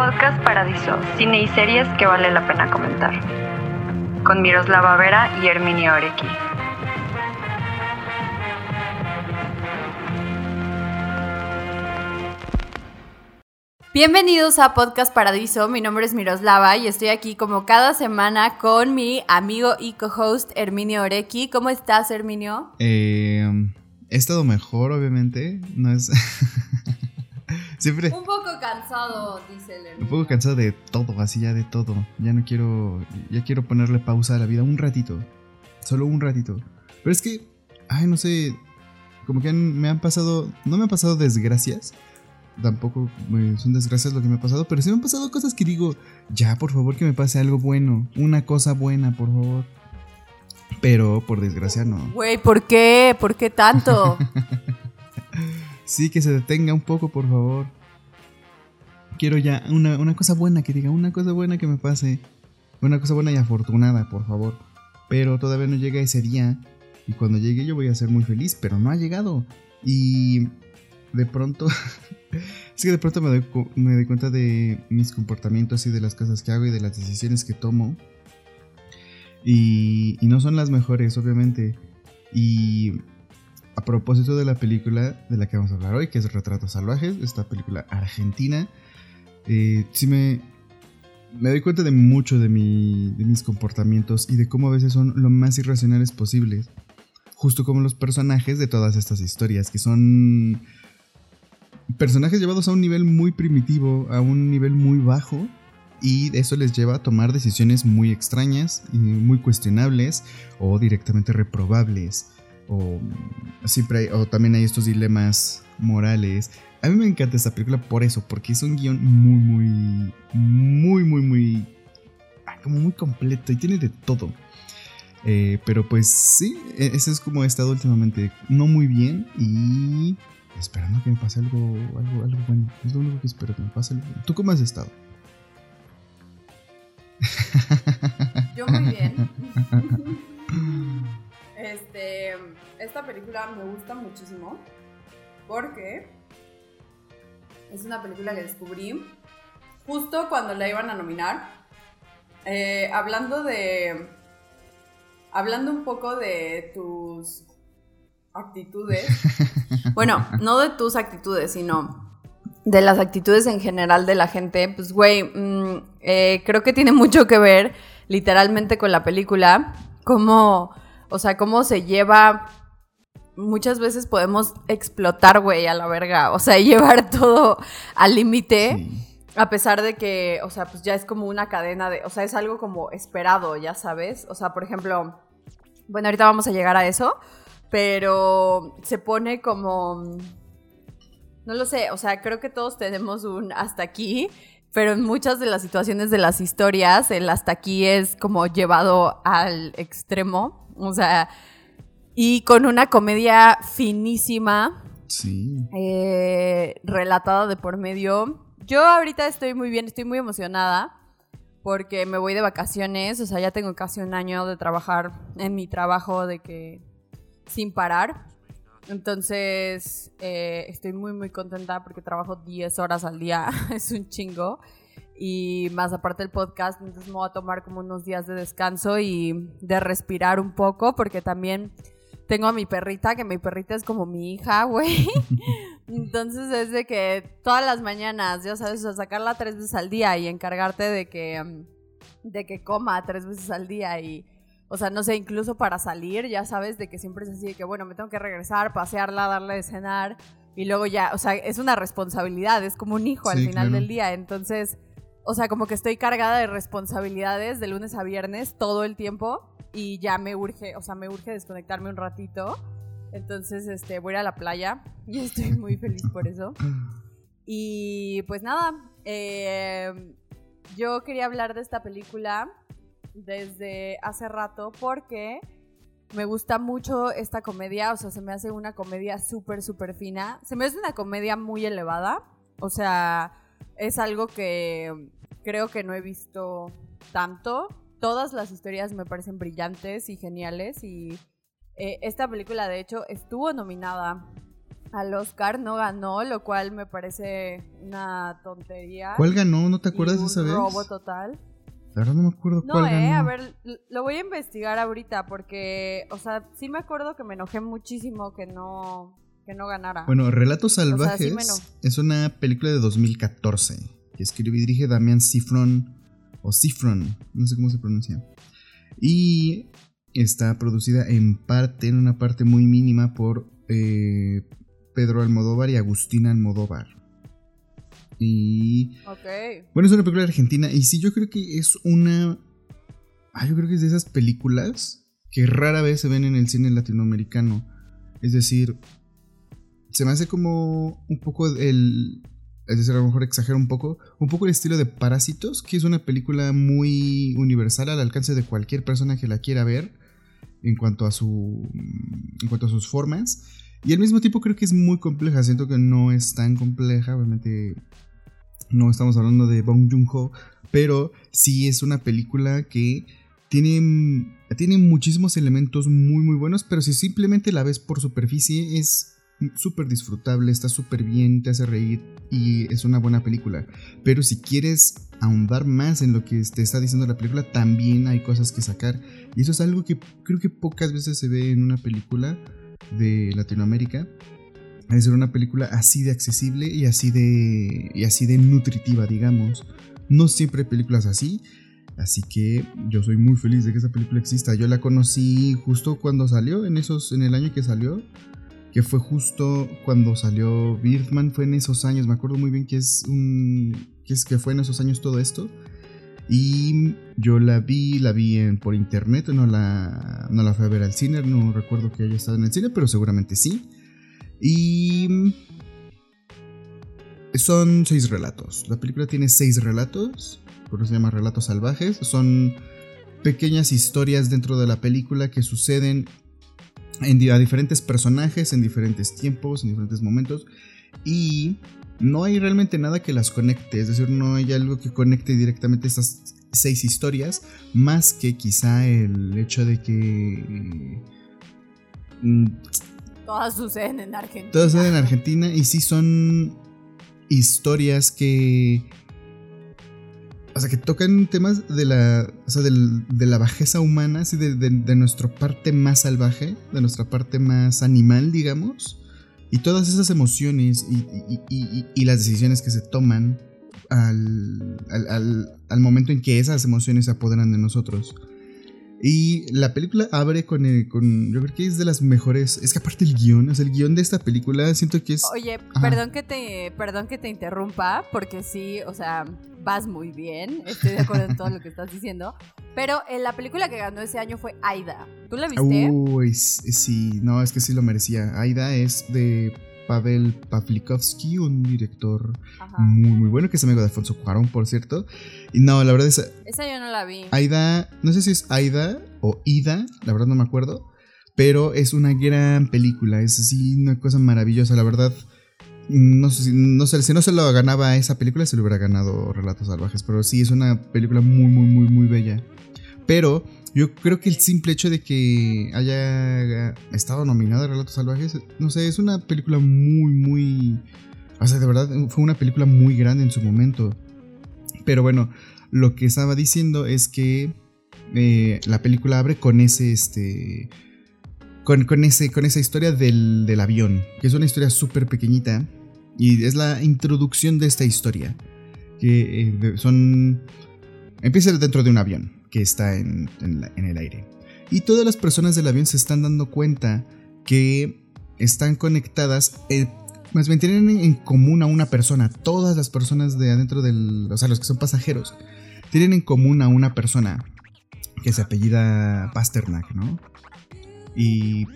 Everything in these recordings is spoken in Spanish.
Podcast Paradiso, cine y series que vale la pena comentar. Con Miroslava Vera y Herminio Orequi. Bienvenidos a Podcast Paradiso, mi nombre es Miroslava y estoy aquí como cada semana con mi amigo y co-host Herminio Orequi. ¿Cómo estás, Herminio? Eh, he estado mejor, obviamente. No es. Siempre. Un poco cansado, dice el. Un poco cansado de todo, así ya de todo. Ya no quiero. Ya quiero ponerle pausa a la vida un ratito. Solo un ratito. Pero es que. Ay, no sé. Como que me han pasado. No me han pasado desgracias tampoco son desgracias lo que me ha pasado, pero sí me han pasado cosas que digo, ya, por favor, que me pase algo bueno, una cosa buena, por favor. Pero por desgracia no. Güey, ¿por qué? ¿Por qué tanto? sí, que se detenga un poco, por favor. Quiero ya una, una cosa buena, que diga, una cosa buena que me pase. Una cosa buena y afortunada, por favor. Pero todavía no llega ese día. Y cuando llegue yo voy a ser muy feliz, pero no ha llegado. Y de pronto es que de pronto me doy, me doy cuenta de mis comportamientos y de las cosas que hago y de las decisiones que tomo. Y, y no son las mejores, obviamente. Y a propósito de la película de la que vamos a hablar hoy, que es Retratos Salvajes, esta película argentina, eh, sí me, me doy cuenta de mucho de, de mis comportamientos y de cómo a veces son lo más irracionales posibles. Justo como los personajes de todas estas historias, que son personajes llevados a un nivel muy primitivo, a un nivel muy bajo, y eso les lleva a tomar decisiones muy extrañas y muy cuestionables o directamente reprobables. O, siempre o también hay estos dilemas morales. A mí me encanta esta película por eso, porque es un guion muy, muy, muy, muy, muy, ah, como muy completo y tiene de todo. Eh, pero pues sí, e-, eso es como he estado últimamente no muy bien y esperando que me pase algo, algo, algo bueno. Es lo único que espero que me pase algo. ¿Tú cómo has estado? esta película me gusta muchísimo porque es una película que descubrí justo cuando la iban a nominar. Eh, hablando de. Hablando un poco de tus actitudes. bueno, no de tus actitudes, sino de las actitudes en general de la gente. Pues, güey, mm, eh, creo que tiene mucho que ver literalmente con la película. Cómo, o sea, cómo se lleva muchas veces podemos explotar, güey, a la verga. O sea, llevar todo al límite. A pesar de que, o sea, pues ya es como una cadena de. O sea, es algo como esperado, ya sabes. O sea, por ejemplo. Bueno, ahorita vamos a llegar a eso pero se pone como... No lo sé, o sea, creo que todos tenemos un hasta aquí, pero en muchas de las situaciones de las historias, el hasta aquí es como llevado al extremo, o sea, y con una comedia finísima, sí. eh, relatada de por medio. Yo ahorita estoy muy bien, estoy muy emocionada porque me voy de vacaciones, o sea, ya tengo casi un año de trabajar en mi trabajo de que sin parar. Entonces, eh, estoy muy, muy contenta porque trabajo 10 horas al día, es un chingo. Y más aparte del podcast, entonces me voy a tomar como unos días de descanso y de respirar un poco, porque también tengo a mi perrita, que mi perrita es como mi hija, güey. Entonces es de que todas las mañanas, ya sabes, sacarla tres veces al día y encargarte de que, mm, de que coma tres veces al día y o sea, no sé, incluso para salir, ya sabes, de que siempre es así, de que bueno, me tengo que regresar, pasearla, darle de cenar y luego ya, o sea, es una responsabilidad, es como un hijo al final del día. Entonces, o sea, como que estoy cargada de responsabilidades de lunes a viernes todo el tiempo y ya me urge, o sea, me urge desconectarme un ratito. Entonces, este, voy a ir a la playa y estoy muy feliz por eso. Y pues nada, eh, yo quería hablar de esta película desde hace rato porque me gusta mucho esta comedia, o sea, se me hace una comedia súper, súper fina. Se me hace una comedia muy elevada, o sea, es algo que creo que no he visto tanto. Todas las historias me parecen brillantes y geniales y eh, esta película de hecho estuvo nominada al Oscar, no ganó, lo cual me parece una tontería. ¿Cuál ganó? ¿No te acuerdas y esa vez? robo total. La verdad no me acuerdo No, cuál eh, ganó. a ver, lo voy a investigar ahorita porque, o sea, sí me acuerdo que me enojé muchísimo que no, que no ganara. Bueno, Relatos sea, sí Salvajes me es una película de 2014 que escribe y dirige Damián Cifron o Cifron, no sé cómo se pronuncia. Y está producida en parte, en una parte muy mínima por eh, Pedro Almodóvar y Agustina Almodóvar. Y ok. bueno, es una película argentina y sí, yo creo que es una... Ah, yo creo que es de esas películas que rara vez se ven en el cine latinoamericano. Es decir, se me hace como un poco el... Es decir, a lo mejor exagero un poco. Un poco el estilo de Parásitos, que es una película muy universal al alcance de cualquier persona que la quiera ver en cuanto a su... En cuanto a sus formas. Y al mismo tiempo creo que es muy compleja. Siento que no es tan compleja. Obviamente no estamos hablando de Bong Joon-ho, pero sí es una película que tiene, tiene muchísimos elementos muy muy buenos, pero si simplemente la ves por superficie es súper disfrutable, está súper bien, te hace reír y es una buena película. Pero si quieres ahondar más en lo que te está diciendo la película, también hay cosas que sacar. Y eso es algo que creo que pocas veces se ve en una película de Latinoamérica es una película así de accesible y así de y así de nutritiva, digamos. No siempre hay películas así, así que yo soy muy feliz de que esa película exista. Yo la conocí justo cuando salió, en esos en el año que salió, que fue justo cuando salió Birdman, fue en esos años, me acuerdo muy bien que es que fue en esos años todo esto. Y yo la vi, la vi en, por internet, no la, no la fui a ver al cine, no recuerdo que haya estado en el cine, pero seguramente sí. Y son seis relatos. La película tiene seis relatos, por eso se llama Relatos Salvajes. Son pequeñas historias dentro de la película que suceden en, a diferentes personajes, en diferentes tiempos, en diferentes momentos. Y no hay realmente nada que las conecte, es decir, no hay algo que conecte directamente estas seis historias, más que quizá el hecho de que... mm, Todas suceden en Argentina. Todas son en Argentina y sí son historias que. O sea, que tocan temas de la. O sea, del- de la bajeza humana, así de, de- de nuestra parte más salvaje, de nuestra parte más animal, digamos. Y todas esas emociones y, y- y- y- las decisiones que se toman al, al- al- al momento en que esas emociones se apoderan de nosotros. Y la película abre con, el- con. Yo creo que es de las mejores. Es que aparte el guion, o sea, el guion de esta película siento que es. Oye, Ajá. perdón que te, perdón que te interrumpa, porque sí, o sea, vas muy bien. Estoy de acuerdo en todo lo que estás diciendo. Pero en la película que ganó ese año fue Aida. ¿Tú la viste? Uy, sí, no, es que sí lo merecía. Aida es de Pavel Pavlikovsky, un director Ajá. muy, muy bueno, que es amigo de Alfonso Cuarón, por cierto. Y no, la verdad es. Esa yo no la vi. Aida, no sé si es Aida o Ida, la verdad no me acuerdo. Pero es una gran película, es así una cosa maravillosa, la verdad. No sé, si, no sé si no se lo ganaba esa película, se lo hubiera ganado Relatos Salvajes. Pero sí, es una película muy, muy, muy, muy bella. Pero yo creo que el simple hecho de que haya estado nominada a Relatos Salvajes, no sé, es una película muy, muy... O sea, de verdad, fue una película muy grande en su momento. Pero bueno, lo que estaba diciendo es que eh, la película abre con ese, este... Con, ese, con esa historia del, del avión, que es una historia súper pequeñita. Y es la introducción de esta historia. Que eh, son... Empieza dentro de un avión que está en, en la- en el aire. Y todas las personas del avión se están dando cuenta que están conectadas, eh, más bien tienen en, común a una persona. Todas las personas de adentro del, o sea, los que son pasajeros, tienen en común a una persona que se apellida Pasternak, ¿no? Y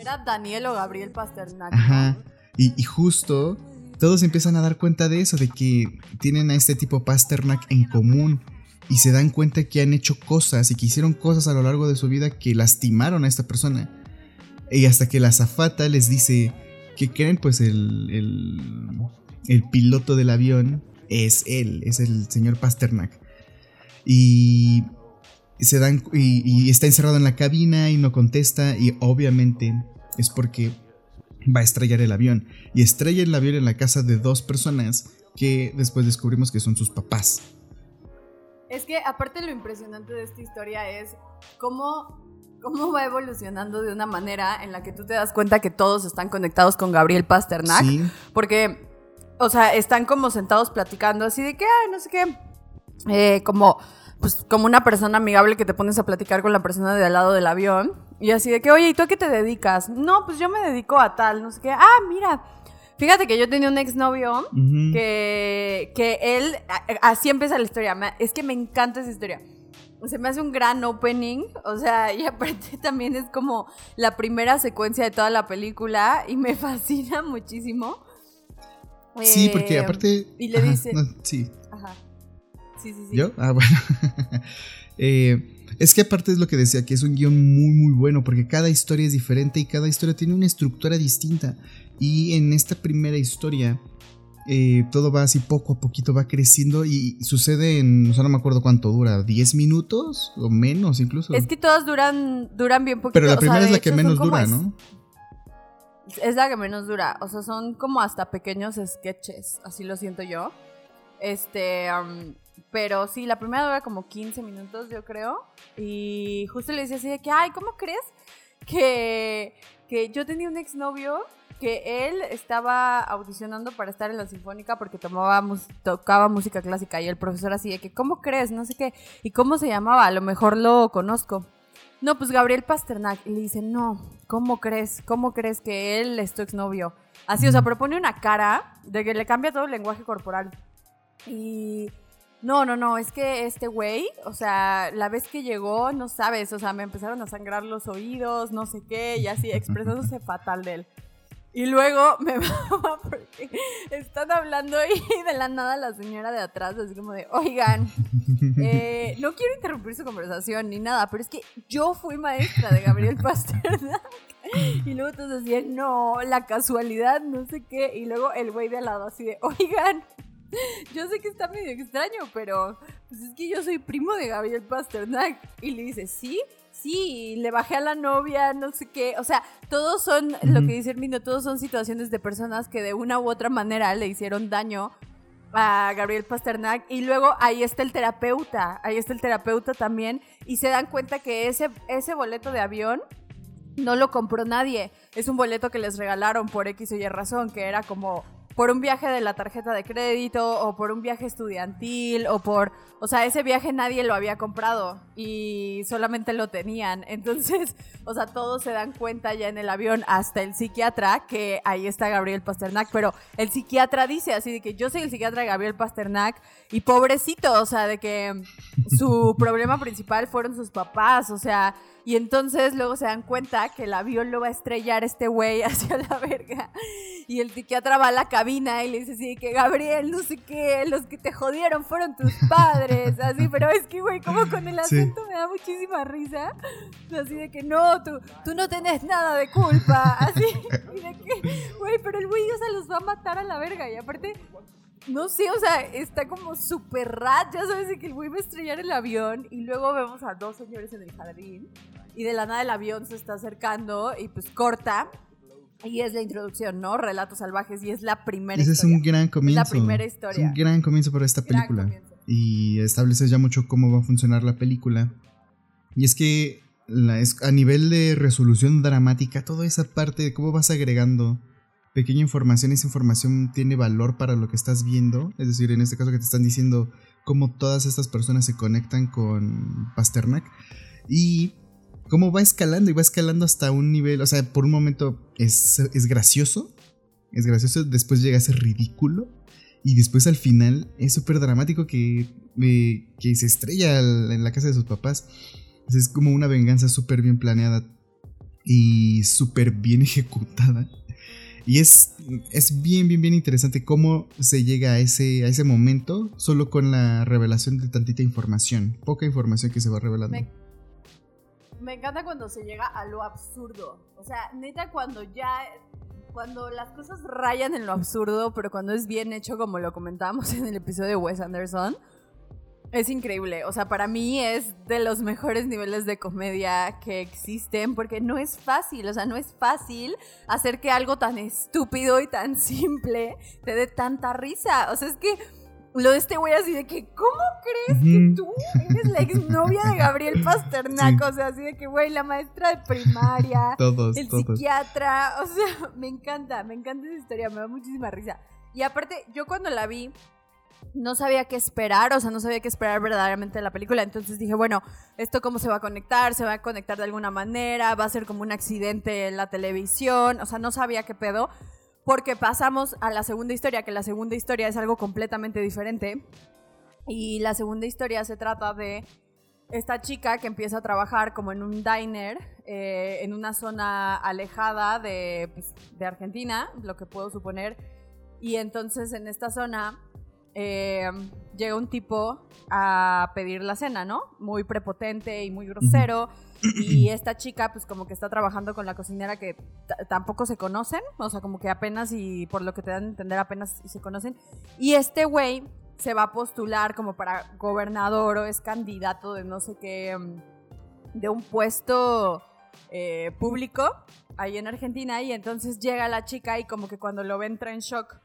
Era Daniel o Gabriel Pasternak. Ajá. Y, y justo todos empiezan a dar cuenta de eso, de que tienen a este tipo Pasternak en común. Y se dan cuenta que han hecho cosas y que hicieron cosas a lo largo de su vida que lastimaron a esta persona. Y hasta que la zafata les dice que creen, pues el, el, el piloto del avión es él, es el señor Pasternak. Y se dan y, y está encerrado en la cabina y no contesta y obviamente es porque va a estrellar el avión. Y estrella el avión en la casa de dos personas que después descubrimos que son sus papás. Es que aparte lo impresionante de esta historia es cómo, cómo va evolucionando de una manera en la que tú te das cuenta que todos están conectados con Gabriel Pasternak. Sí. Porque, o sea, están como sentados platicando así de que, ay, no sé qué. Eh, como, pues, como una persona amigable que te pones a platicar con la persona de al lado del avión. Y así de que, oye, ¿y tú a qué te dedicas? No, pues yo me dedico a tal, no sé qué. Ah, mira. Fíjate que yo tenía un exnovio que, que él, así empieza la historia, es que me encanta esa historia. Se me hace un gran opening, o sea, y aparte también es como la primera secuencia de toda la película y me fascina muchísimo. Sí, Eh, porque aparte. Y le Ajá, dice... no, sí. Ajá. Sí, sí, sí. ¿Yo? Ah, bueno. Eh, es que aparte es lo que decía, que es un guion muy, muy bueno, porque cada historia es diferente y cada historia tiene una estructura distinta. Y en esta primera historia, eh, todo va así poco a poquito, va creciendo y sucede en, o sea, no me acuerdo cuánto dura, 10 minutos o menos incluso. Es que todas duran, duran bien poquito. Pero la o sea, primera es la que menos dura, es- ¿no? Es la que menos dura. O sea, son como hasta pequeños sketches. Así lo siento yo. Este. um, pero sí, la primera dura como 15 minutos, yo creo. Y justo le decía así de que, ay, ¿cómo crees que, que yo tenía un exnovio que él estaba audicionando para estar en la sinfónica porque tomaba tocaba música clásica y el profesor así de que, ¿cómo crees? No sé qué. ¿Y cómo se llamaba? A lo mejor lo conozco. No, pues Gabriel Pasternak. Y le dice, no, ¿cómo crees? ¿Cómo crees que él es tu exnovio? Así, o sea, propone una cara de que le cambia todo el lenguaje corporal. Y no, no, no, es que este güey, o sea, la vez que llegó, no sabes, o sea, me empezaron a sangrar los oídos, no sé qué, y así, expresándose fatal de él. Y luego me mama porque están hablando y de la nada la señora de atrás, así como de, oigan, eh, no quiero interrumpir su conversación ni nada, pero es que yo fui maestra de Gabriel Pasternak. Y luego todos decían, no, la casualidad, no sé qué. Y luego el güey de al lado así de, oigan, yo sé que está medio extraño, pero pues es que yo soy primo de Gabriel Pasternak. Y le dice, ¿sí? Sí, le bajé a la novia, no sé qué. O sea, todos son, lo que dice Hermino, todos son situaciones de personas que de una u otra manera le hicieron daño a Gabriel Pasternak. Y luego ahí está el terapeuta, ahí está el terapeuta también. Y se dan cuenta que ese, ese boleto de avión no lo compró nadie. Es un boleto que les regalaron por X o Y razón, que era como por un viaje de la tarjeta de crédito o por un viaje estudiantil o por, o sea, ese viaje nadie lo había comprado y solamente lo tenían. Entonces, o sea, todos se dan cuenta ya en el avión, hasta el psiquiatra, que ahí está Gabriel Pasternak, pero el psiquiatra dice así de que yo soy el psiquiatra de Gabriel Pasternak y pobrecito, o sea, de que su problema principal fueron sus papás, o sea, y entonces luego se dan cuenta que el avión lo va a estrellar este güey hacia la verga. Y el psiquiatra va a la cabina y le dice así que Gabriel, no sé qué, los que te jodieron fueron tus padres. Así, pero es que güey, como con el Sí. acento me da muchísima risa. Así de que no, tú, tú no tenés nada de culpa. Así, y de que, güey, pero el güey, o sea, los va a matar a la verga. Y aparte, no sé, o sea, está como súper rat, ya sabes, de que el güey va a estrellar el avión y luego vemos a dos señores en el jardín y de la nada el avión se está acercando y pues corta y es la introducción, ¿no? Relatos salvajes y es la primera Ese es historia. un gran comienzo. primera Es historia. un gran comienzo para esta Gran película. comienzo. Y estableces ya mucho cómo va a funcionar la película. Y es que la- es- a nivel de resolución dramática, toda esa parte de cómo vas agregando pequeña información, esa información tiene valor para lo que estás viendo. Es decir, en este caso que te están diciendo cómo todas estas personas se conectan con Pasternak. Y cómo va escalando y va escalando hasta un nivel, o sea, por un momento es, es gracioso, es gracioso, después llega a ser ridículo y después al final es súper dramático que, eh, que se estrella en la casa de sus papás. Es como una venganza súper bien planeada y súper bien ejecutada. Y es, es bien, bien, bien interesante cómo se llega a ese, a ese momento solo con la revelación de tantita información, poca información que se va revelando. Me encanta cuando se llega a lo absurdo. O sea, neta, cuando ya. Cuando las cosas rayan en lo absurdo, pero cuando es bien hecho, como lo comentábamos en el episodio de Wes Anderson. Es increíble, o sea, para mí es de los mejores niveles de comedia que existen porque no es fácil, o sea, no es fácil hacer que algo tan estúpido y tan simple te dé tanta risa. O sea, es que lo de este güey así de que, ¿cómo crees que tú eres la exnovia de Gabriel Pasternak? O sea, así de que, güey, la maestra de primaria, Todos, el todos. psiquiatra, o sea, me encanta, me encanta esa historia, me da muchísima risa. Y aparte, yo cuando la vi, no sabía qué esperar, o sea, no sabía qué esperar verdaderamente de la película, entonces dije, bueno, ¿esto cómo se va a conectar? ¿Se va a conectar de alguna manera? ¿Va a ser como un accidente en la televisión? O sea, no sabía qué pedo, porque pasamos a la segunda historia, que la segunda historia es algo completamente diferente. Y la segunda historia se trata de esta chica que empieza a trabajar como en un diner eh, en una zona alejada pues, de Argentina, lo que puedo suponer. Y entonces en esta zona eh, llega un tipo a pedir la cena, ¿no? Muy prepotente y muy grosero. Y esta chica, pues como que está trabajando con la cocinera que tampoco se conocen, o sea, como que apenas y por lo que te dan a entender apenas y se conocen. Y este güey se va a postular como para gobernador o es candidato de no sé qué, mm, de un puesto eh, público ahí en Argentina y entonces llega la chica y como que cuando lo ve entra en shock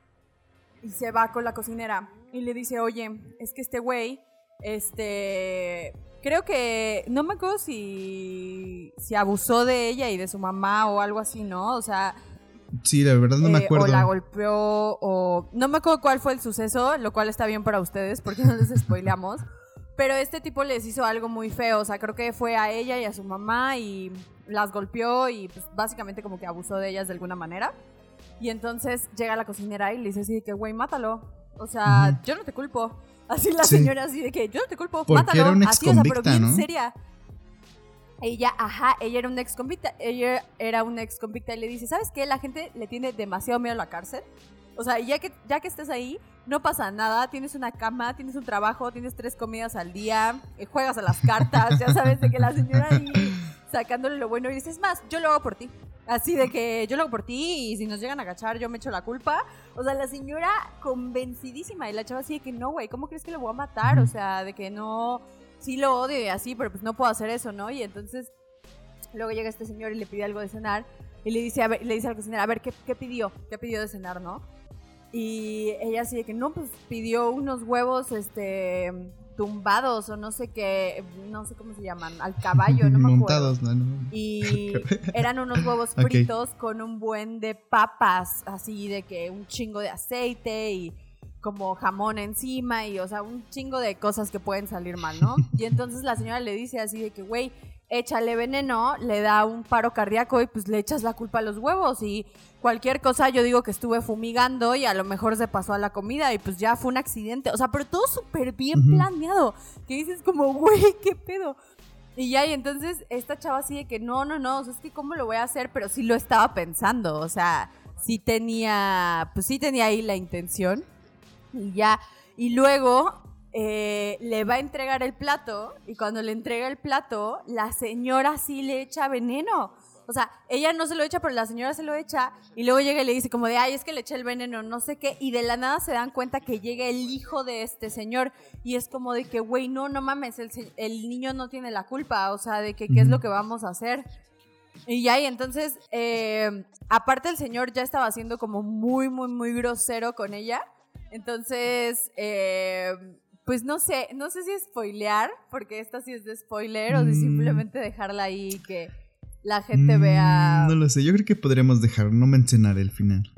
y se va con la cocinera y le dice, oye, es que este güey, este, creo que, no me acuerdo si, si abusó de ella y de su mamá o algo así, ¿no? O sea, Sí, la verdad no me eh, acuerdo. o la golpeó o no me acuerdo cuál fue el suceso, lo cual está bien para ustedes porque no les spoileamos. Pero este tipo les hizo algo muy feo, o sea, creo que fue a ella y a su mamá y las golpeó y pues básicamente como que abusó de ellas de alguna manera. Y entonces llega la cocinera y le dice así que, güey, mátalo. O sea, yo no te culpo. Así la Sí. señora así de que, yo no te culpo, Porque mátalo. era una así, o sea, pero bien ¿no? seria. Ella, ajá, ella era una ex convicta, ella era una ex convicta y le dice, ¿sabes qué? La gente le tiene demasiado miedo a la cárcel. O sea, ya que, ya que estés ahí, no pasa nada, tienes una cama, tienes un trabajo, tienes tres comidas al día, eh, juegas a las cartas, ya sabes, de que la señora ahí sacándole lo bueno y dices, "Es más, yo lo hago por ti. Así de que yo lo hago por ti y si nos llegan a agachar yo me echo la culpa. O sea, la señora convencidísima y la chava así de que no, güey, ¿cómo crees que lo voy a matar? O sea, de que no, sí lo odio y así, pero pues no puedo hacer eso, ¿no? Y entonces luego llega este señor y le pide algo de cenar y le dice, a ver, le dice al cocinero, a ver, ¿qué, qué pidió? ¿Qué pidió de cenar, no? Y ella así de que no, pues pidió unos huevos, este, tumbados o no sé qué, no sé cómo se llaman, al caballo, no me acuerdo. Montados, no, no. Y eran unos huevos fritos con un buen de papas, así de que un chingo de aceite y como jamón encima y, o sea, un chingo de cosas que pueden salir mal, ¿no? Y entonces la señora le dice así de que, güey, échale veneno, le da un paro cardíaco y pues le echas la culpa a los huevos y cualquier cosa yo digo que estuve fumigando y a lo mejor se pasó a la comida y pues ya fue un accidente, o sea, pero todo súper bien planeado, que dices como, güey, ¿qué pedo? Y ya, y entonces esta chava así de que no, no, no, o sea, es que cómo lo voy a hacer, pero sí lo estaba pensando, o sea, sí tenía, pues sí tenía ahí la intención. Y ya, y luego eh, le va a entregar el plato, y cuando le entrega el plato, la señora sí le echa veneno. O sea, ella no se lo echa, pero la señora se lo echa, y luego llega y le dice como de, ay, es que le eché el veneno, no sé qué, y de la nada se dan cuenta que llega el hijo de este señor, y es como de que, güey, no, no mames, el, niño no tiene la culpa, o sea, de que qué es lo que vamos a hacer. Y ya, y entonces, eh, aparte el señor ya estaba siendo como muy, muy, muy grosero con ella. Entonces, eh, pues no sé, no sé si spoilear, porque esta sí es de spoiler, o si Mm. simplemente dejarla ahí que la gente vea... Mm, No lo sé, yo creo que podríamos dejar, no mencionar el final.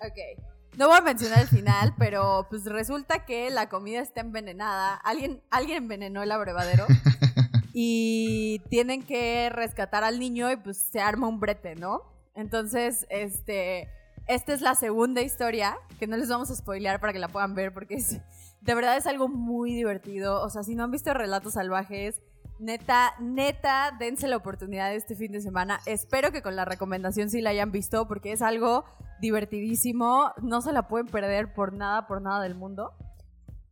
Ok. No voy a mencionar el final, pero pues resulta que la comida está envenenada. Alguien, alguien envenenó el abrevadero. y tienen que rescatar al niño y pues se arma un brete, ¿no? Entonces, este. Esta es la segunda historia, que no les vamos a spoilear para que la puedan ver, porque es, de verdad es algo muy divertido. O sea, si no han visto Relatos Salvajes, neta, neta, dense la oportunidad este fin de semana. Espero que con la recomendación sí la hayan visto, porque es algo divertidísimo. No se la pueden perder por nada, por nada del mundo.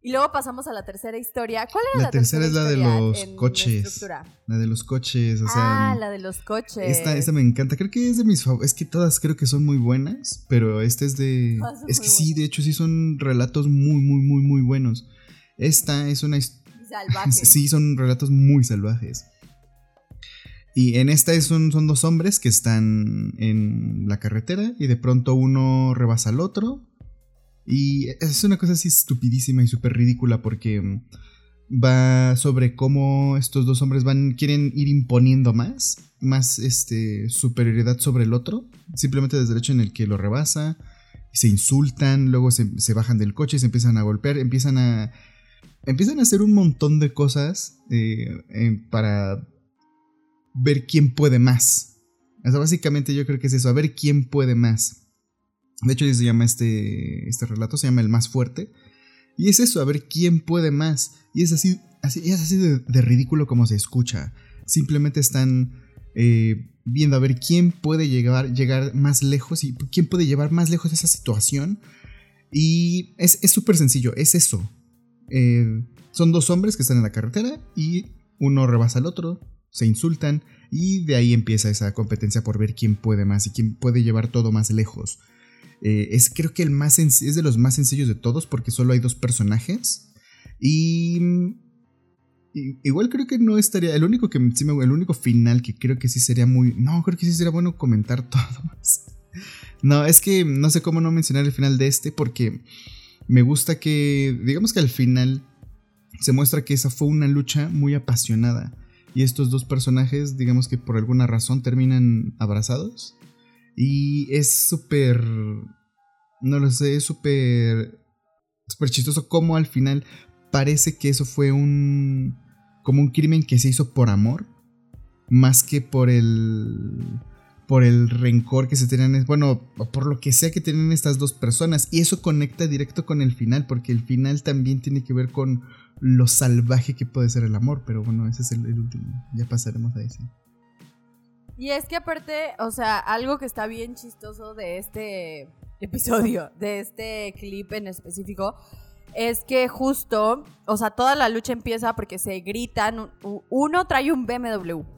Y luego pasamos a la tercera historia. ¿Cuál era La la, tercera es la de historia los la coches. La de los coches, o sea. ah, la de los coches. Esta, esta me encanta, creo que es de mis favoritas. Es que todas creo que son muy buenas, pero esta es de. Es que sí, de hecho, sí son relatos muy, muy, muy, muy buenos. Esta es una... his- Salvaje. Sí, son relatos muy salvajes. Y en esta es un- son dos hombres que están en la carretera y de pronto uno rebasa al otro. Y es una cosa así estupidísima y súper ridícula porque mm, va sobre cómo estos dos hombres van quieren ir imponiendo más, más este superioridad sobre el otro, simplemente desde el hecho en el que lo rebasa, se insultan, luego se, se bajan del coche, se empiezan a golpear, empiezan a empiezan a hacer un montón de cosas eh, para ver quién puede más. O sea, básicamente yo creo que es eso, a ver quién puede más. De hecho, se llama este, este relato, se llama El más fuerte. Y es eso, a ver quién puede más. Y es así, así, es así de, ridículo como se escucha. Simplemente están eh, viendo a ver quién puede llegar, llegar más lejos y quién puede llevar más lejos esa situación. Y es es súper sencillo, es eso. Eh, son dos hombres que están en la carretera y uno rebasa al otro, se insultan y de ahí empieza esa competencia por ver quién puede más y quién puede llevar todo más lejos. Eh, es creo que el más es de los más sencillos de todos porque solo hay dos personajes y, igual creo que no estaría el único que el único final que creo que sí sería muy no creo que sí sería bueno comentar todo más. No, es que no sé cómo no mencionar el final de este porque me gusta que, digamos que al final se muestra que esa fue una lucha muy apasionada. Y estos dos personajes, digamos que por alguna razón terminan abrazados. Y es súper... No lo sé, es súper... Súper chistoso como al final parece que eso fue un... Como un crimen que se hizo por amor. Más que por el por el rencor que se tienen, bueno, por lo que sea que tienen estas dos personas. Y eso conecta directo con el final, porque el final también tiene que ver con lo salvaje que puede ser el amor. Pero bueno, ese es el, el último. Ya pasaremos a ese. Y es que aparte, o sea, algo que está bien chistoso de este episodio, de este clip en específico, es que justo, o sea, toda la lucha empieza porque se gritan, uno trae un BMW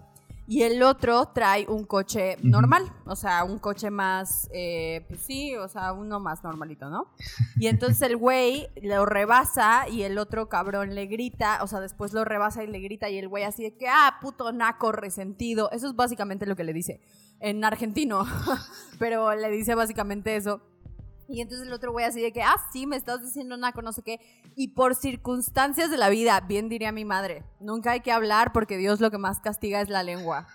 y el otro trae un coche normal, o sea, un coche más, eh, pues sí, o sea, uno más normalito, ¿no? Y entonces el güey lo rebasa y el otro cabrón le grita, o sea, después lo rebasa y le grita y el güey así de que, ah, puto naco resentido. Eso es básicamente lo que le dice en argentino, pero le dice básicamente eso. Y entonces el otro güey así de que, ah, sí, me estás diciendo naco, no sé qué. Y por circunstancias de la vida, bien diría mi madre, nunca hay que hablar porque Dios lo que más castiga es la lengua.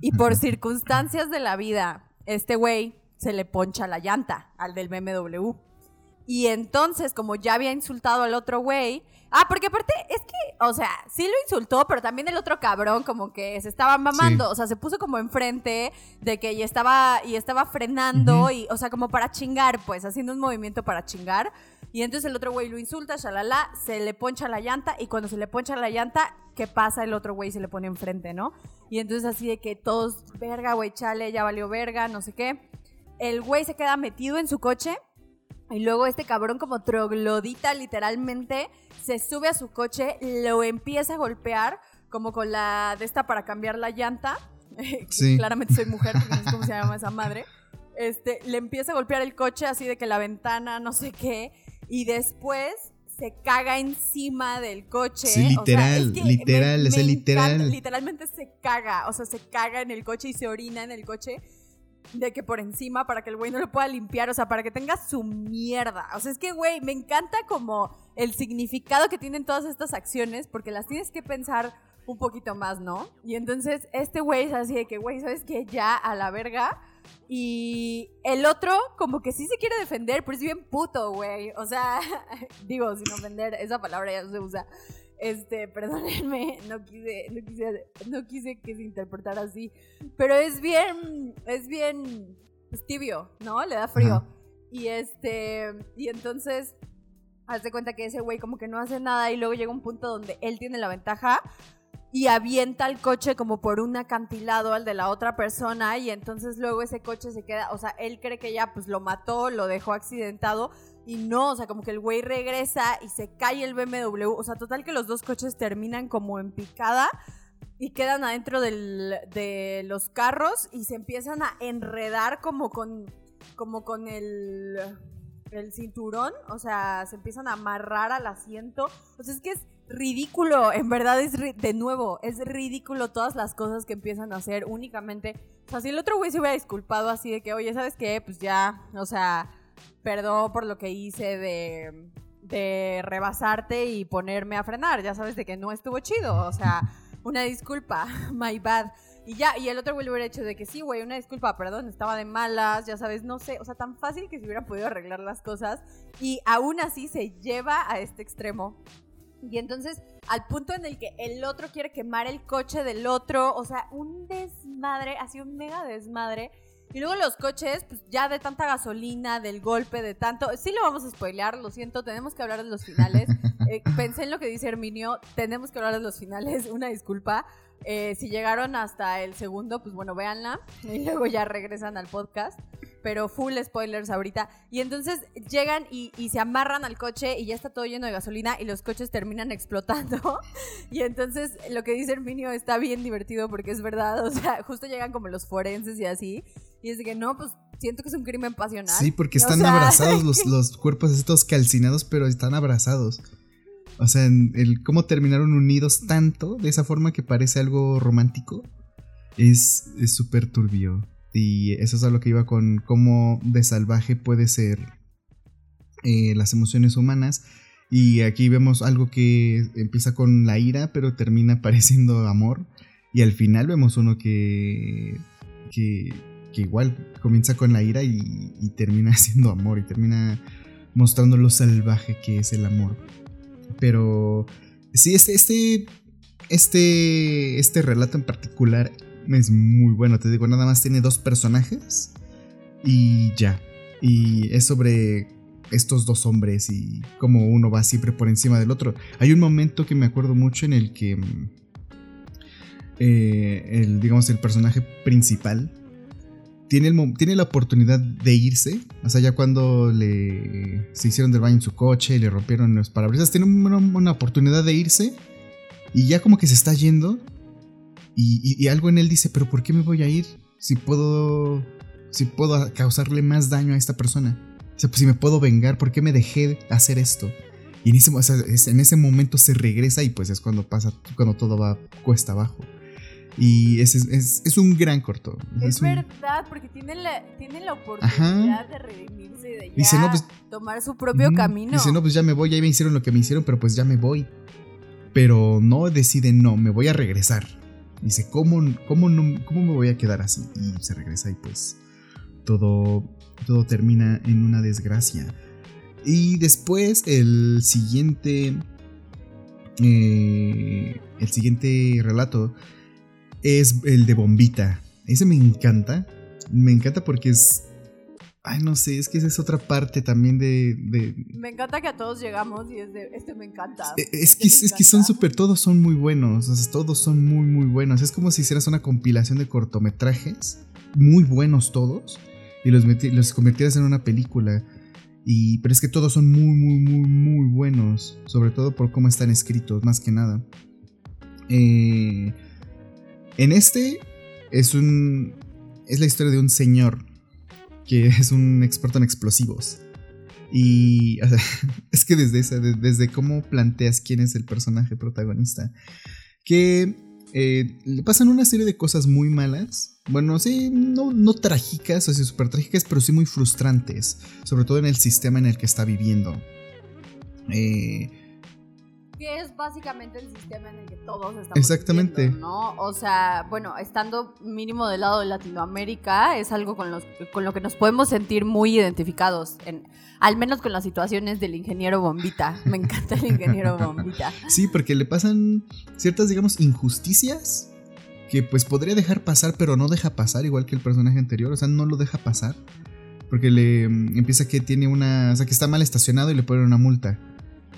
Y por circunstancias de la vida, este güey se le poncha la llanta al del BMW. Y entonces, como ya había insultado al otro güey. Ah, porque aparte es que, o sea, sí lo insultó, pero también el otro cabrón como que se estaba mamando. Sí. O sea, se puso como enfrente de que y estaba, y estaba frenando, Ujú. y, o sea, como para chingar, pues, haciendo un movimiento para chingar. Y entonces el otro güey lo insulta, shalala, se le poncha la llanta, y cuando se le poncha la llanta, ¿qué pasa? El otro güey se le pone enfrente, ¿no? Y entonces así de que todos, verga, güey, chale, ya valió verga, no sé qué. El güey se queda metido en su coche y luego este cabrón como troglodita literalmente se sube a su coche, lo empieza a golpear como con la de esta para cambiar la llanta. Sí. Claramente soy mujer, porque no sé cómo se llama esa madre. Este, le empieza a golpear el coche así de que la ventana, no sé qué, y después se caga encima del coche. Sí, O sea, literal, es que literal, es el literal. encanta, literalmente se caga, o sea, se caga en el coche y se orina en el coche de que por encima para que el güey no lo pueda limpiar, o sea, para que tenga su mierda. O sea, es que, güey, me encanta como el significado que tienen todas estas acciones, porque las tienes que pensar un poquito más, ¿no? Y entonces este güey es así de que, güey, ¿sabes qué? Ya a la verga. Y el otro como que sí se quiere defender, pero es bien puto, güey. O sea, digo, sin ofender, esa palabra ya no se usa. Este, perdónenme, no quise, no quise, no quise que se interpretara así. Pero es bien, es bien tibio, ¿no? Le da frío. Ajá. Y este, y entonces, haz de cuenta que ese güey como que no hace nada y luego llega un punto donde él tiene la ventaja y avienta el coche como por un acantilado al de la otra persona y entonces luego ese coche se queda, o sea, él cree que ya pues lo mató, lo dejó accidentado y no, o sea, como que el güey regresa y se cae el BMW, o sea, total que los dos coches terminan como en picada y quedan adentro del- de los carros y se empiezan a enredar como con, como con el, el cinturón, o sea, se empiezan a amarrar al asiento. O sea, es que es ridículo, en verdad es de nuevo, es ridículo todas las cosas que empiezan a hacer únicamente. O sea, si el otro güey se hubiera disculpado así de que, oye, ¿sabes qué? Pues ya, o sea, perdón por lo que hice de, rebasarte y ponerme a frenar, ya sabes de que no estuvo chido, o sea, una disculpa, my bad. Y ya, y el otro güey le hubiera hecho de que sí, güey, una disculpa, perdón, estaba de malas, ya sabes, no sé, o sea, tan fácil que se hubieran podido arreglar las cosas y aún así se lleva a este extremo. Y entonces, al punto en el que el otro quiere quemar el coche del otro, o sea, un desmadre, así un mega desmadre. Y luego los coches, pues ya de tanta gasolina, del golpe, de tanto. Sí lo vamos a spoilear, lo siento, tenemos que hablar de los finales. Eh, pensé en lo que dice Herminio, tenemos que hablar de los finales, una disculpa. Eh, si llegaron hasta el segundo, pues bueno, véanla y luego ya regresan al podcast. Pero full spoilers ahorita. Y entonces llegan y, se amarran al coche y ya está todo lleno de gasolina y los coches terminan explotando. Y entonces lo que dice Herminio está bien divertido porque es verdad. O sea, justo llegan como los forenses y así. Y es de que no, pues siento que es un crimen pasional. Sí, porque están abrazados los, los cuerpos estos calcinados, pero están abrazados. O sea, el cómo terminaron unidos tanto, de esa forma que parece algo romántico, es súper turbio. Y eso es a lo que iba con cómo de salvaje puede ser eh, las emociones humanas. Y aquí vemos algo que empieza con la ira, pero termina pareciendo amor. Y al final vemos uno que, que, igual comienza con la ira y, y termina siendo amor y termina mostrando lo salvaje que es el amor. Pero sí, este, este, este, este relato en particular es muy bueno. Te digo, nada más tiene dos personajes y ya. Y es sobre estos dos hombres y cómo uno va siempre por encima del otro. Hay un momento que me acuerdo mucho en el que eh, el, digamos, el personaje principal tiene, tiene la oportunidad de irse. O sea, ya cuando le se hicieron del baño en su coche y le rompieron los parabrisas, tiene una, oportunidad de irse. Y ya como que se está yendo. Y, algo en él dice, pero ¿por qué me voy a ir? Si puedo, si puedo causarle más daño a esta persona. O sea, pues si me puedo vengar, ¿por qué me dejé hacer esto? Y en ese, en ese momento se regresa y pues es cuando pasa, cuando todo va cuesta abajo. Y es, es, es, un gran corto. Es, verdad, porque tiene la, tiene la oportunidad de redimirse y de ya pues, tomar su propio camino. Dice, no, pues ya me voy, ya me hicieron lo que me hicieron, pero pues ya me voy. Pero no decide, no, me voy a regresar. Dice, ¿cómo, cómo, no, cómo me voy a quedar así? Y se regresa y pues todo, todo termina en una desgracia. Y después el siguiente... Eh, el siguiente relato es el de Bombita. Ese me encanta. Me encanta porque es. Ay, no sé, es que esa es otra parte también de. Me encanta que a todos llegamos y es de. Este me encanta. Es, que, es que son súper. Todos son muy buenos. O sea, todos son muy, muy buenos. Es como si hicieras una compilación de cortometrajes. Muy buenos todos. Y los, los convirtieras en una película. Y, pero es que todos son muy, muy, muy, muy buenos. Sobre todo por cómo están escritos, más que nada. Eh en este es un. Es la historia de un señor que es un experto en explosivos. Y es que desde, desde cómo planteas quién es el personaje protagonista, que eh, le pasan una serie de cosas muy malas. Bueno, sí, no, no trágicas, o sea, súper trágicas, pero sí muy frustrantes, sobre todo en el sistema en el que está viviendo. Eh, que es básicamente el sistema en el que todos estamos Exactamente. ¿no? O sea, bueno, estando mínimo del lado de Latinoamérica, es algo con, los, con lo que nos podemos sentir muy identificados, en, al menos con las situaciones del ingeniero Bombita. Me encanta el ingeniero Bombita. Sí, porque le pasan ciertas, digamos, injusticias que pues podría dejar pasar, pero no deja pasar, igual que el personaje anterior, o sea, no lo deja pasar. Porque le mm, empieza que tiene una. O sea, que está mal estacionado y le ponen una multa.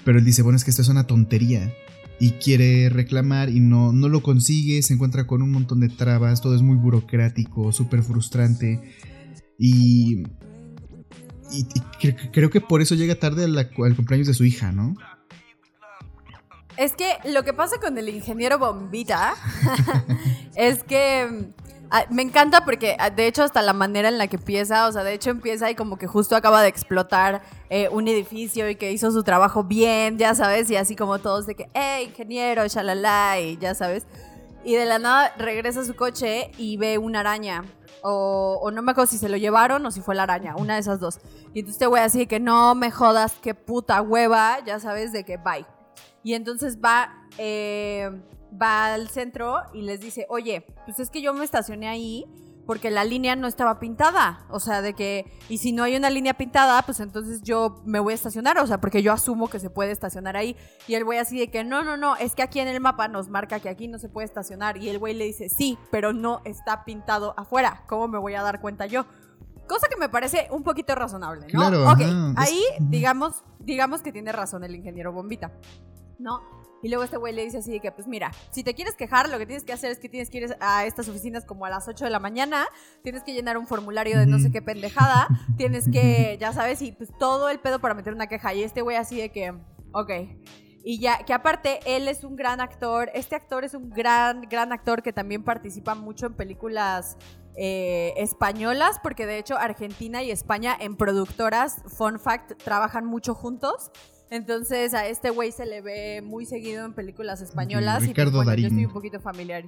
Pero él dice, bueno, es que esto es una tontería. Y quiere reclamar y no, no lo consigue, se encuentra con un montón de trabas, todo es muy burocrático, súper frustrante. Y, y, creo que por eso llega tarde al cumpleaños de su hija, ¿no? Es que lo que pasa con el ingeniero Bombita es que Ah, me encanta porque, ah, de hecho, hasta la manera en la que empieza, o sea, de hecho empieza y como que justo acaba de explotar eh, un edificio y que hizo su trabajo bien, ya sabes, y así como todos de que, hey, ingeniero, shalala, y ya sabes. Y de la nada regresa a su coche y ve una araña. O, no me acuerdo si se lo llevaron o si fue la araña, una de esas dos. Y entonces este güey así de que no me jodas, qué puta hueva, ya sabes, de que bye. Y entonces va, eh, va al centro y les dice, oye, pues es que yo me estacioné ahí porque la línea no estaba pintada. O sea, de que, y si no hay una línea pintada, pues entonces yo me voy a estacionar. O sea, porque yo asumo que se puede estacionar ahí. Y el güey así de que, no, no, no, es que aquí en el mapa nos marca que aquí no se puede estacionar. Y el güey le dice, sí, pero no está pintado afuera. ¿Cómo me voy a dar cuenta yo? Cosa que me parece un poquito razonable, ¿no? Claro, ok, ajá, ahí digamos, digamos que tiene razón el ingeniero Bombita. ¿no? Y luego este güey le dice así de que, pues mira, si te quieres quejar, lo que tienes que hacer es que tienes que ir a estas oficinas como a las 8 de la mañana, tienes que llenar un formulario de no sé qué pendejada, tienes que, ya sabes, y pues todo el pedo para meter una queja. Y este güey así de que, ok. Y ya, que aparte, él es un gran actor, este actor es un gran, gran actor que también participa mucho en películas eh, españolas, porque de hecho Argentina y España en productoras, fun fact, trabajan mucho juntos. Entonces a este güey se le ve muy seguido en películas españolas. y, Ricardo bueno, Darín. Yo estoy un poquito familiar.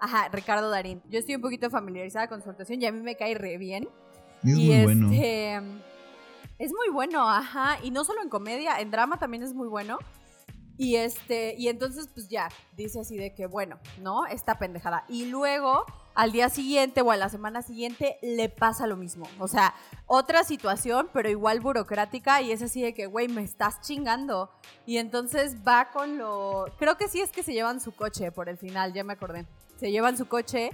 Ajá, Ricardo Darín. Yo estoy un poquito familiarizada con su actuación y a mí me cae re bien. Es y muy bueno. este, Es muy bueno, ajá. Y no solo en comedia, en drama también es muy bueno. Y este, y entonces, pues ya, dice así de que, bueno, ¿no? Esta pendejada. Y luego, al día siguiente o a la semana siguiente, le pasa lo mismo. O sea, otra situación, pero igual burocrática. Y es así de que, güey, me estás chingando. Y entonces va con lo. Creo que sí es que se llevan su coche por el final, ya me acordé. Se llevan su coche.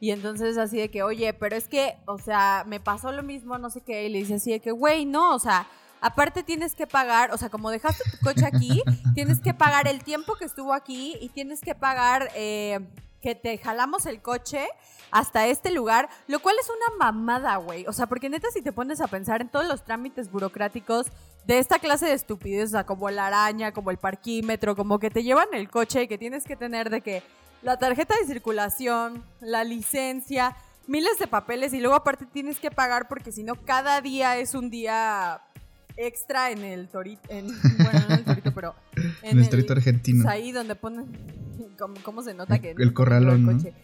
Y entonces así de que, oye, pero es que, o sea, me pasó lo mismo, no sé qué. Y le dice así de que, güey, no, o sea, aparte tienes que pagar, o sea, como dejaste tu coche aquí, tienes que pagar el tiempo que estuvo aquí y tienes que pagar eh, que te jalamos el coche hasta este lugar, lo cual es una mamada, güey. O sea, porque neta, si te pones a pensar en todos los trámites burocráticos de esta clase de estupidez, o sea, como la araña, como el parquímetro, como que te llevan el coche y que tienes que tener de que la tarjeta de circulación, la licencia, miles de papeles y luego aparte tienes que pagar porque si no cada día es un día extra en el torito, pero en el torito argentino. pues ahí donde ponen, ¿cómo, cómo se nota que El- el corralón, el ¿no? coche?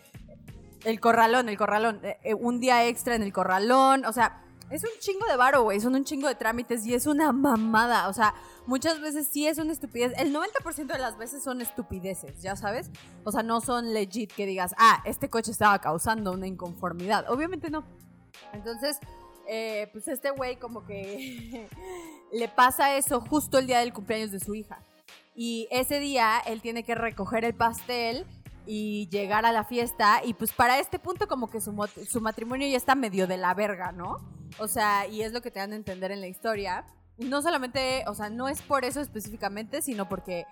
El corralón, el corralón, eh, eh, un día extra en el corralón, o sea, es un chingo de varo, güey, son un chingo de trámites y es una mamada, o sea, muchas veces sí es una estupidez, el 90% de las veces son estupideces, ya sabes, o sea, no son legit que digas, ah, este coche estaba causando una inconformidad, obviamente no. Entonces, eh, pues este güey como que le pasa eso justo el día del cumpleaños de su hija. Y ese día él tiene que recoger el pastel y llegar a la fiesta. Y pues para este punto como que su, su matrimonio ya está medio de la verga, ¿no? O sea, y es lo que te dan a entender en la historia. No solamente, o sea, no es por eso específicamente, sino porque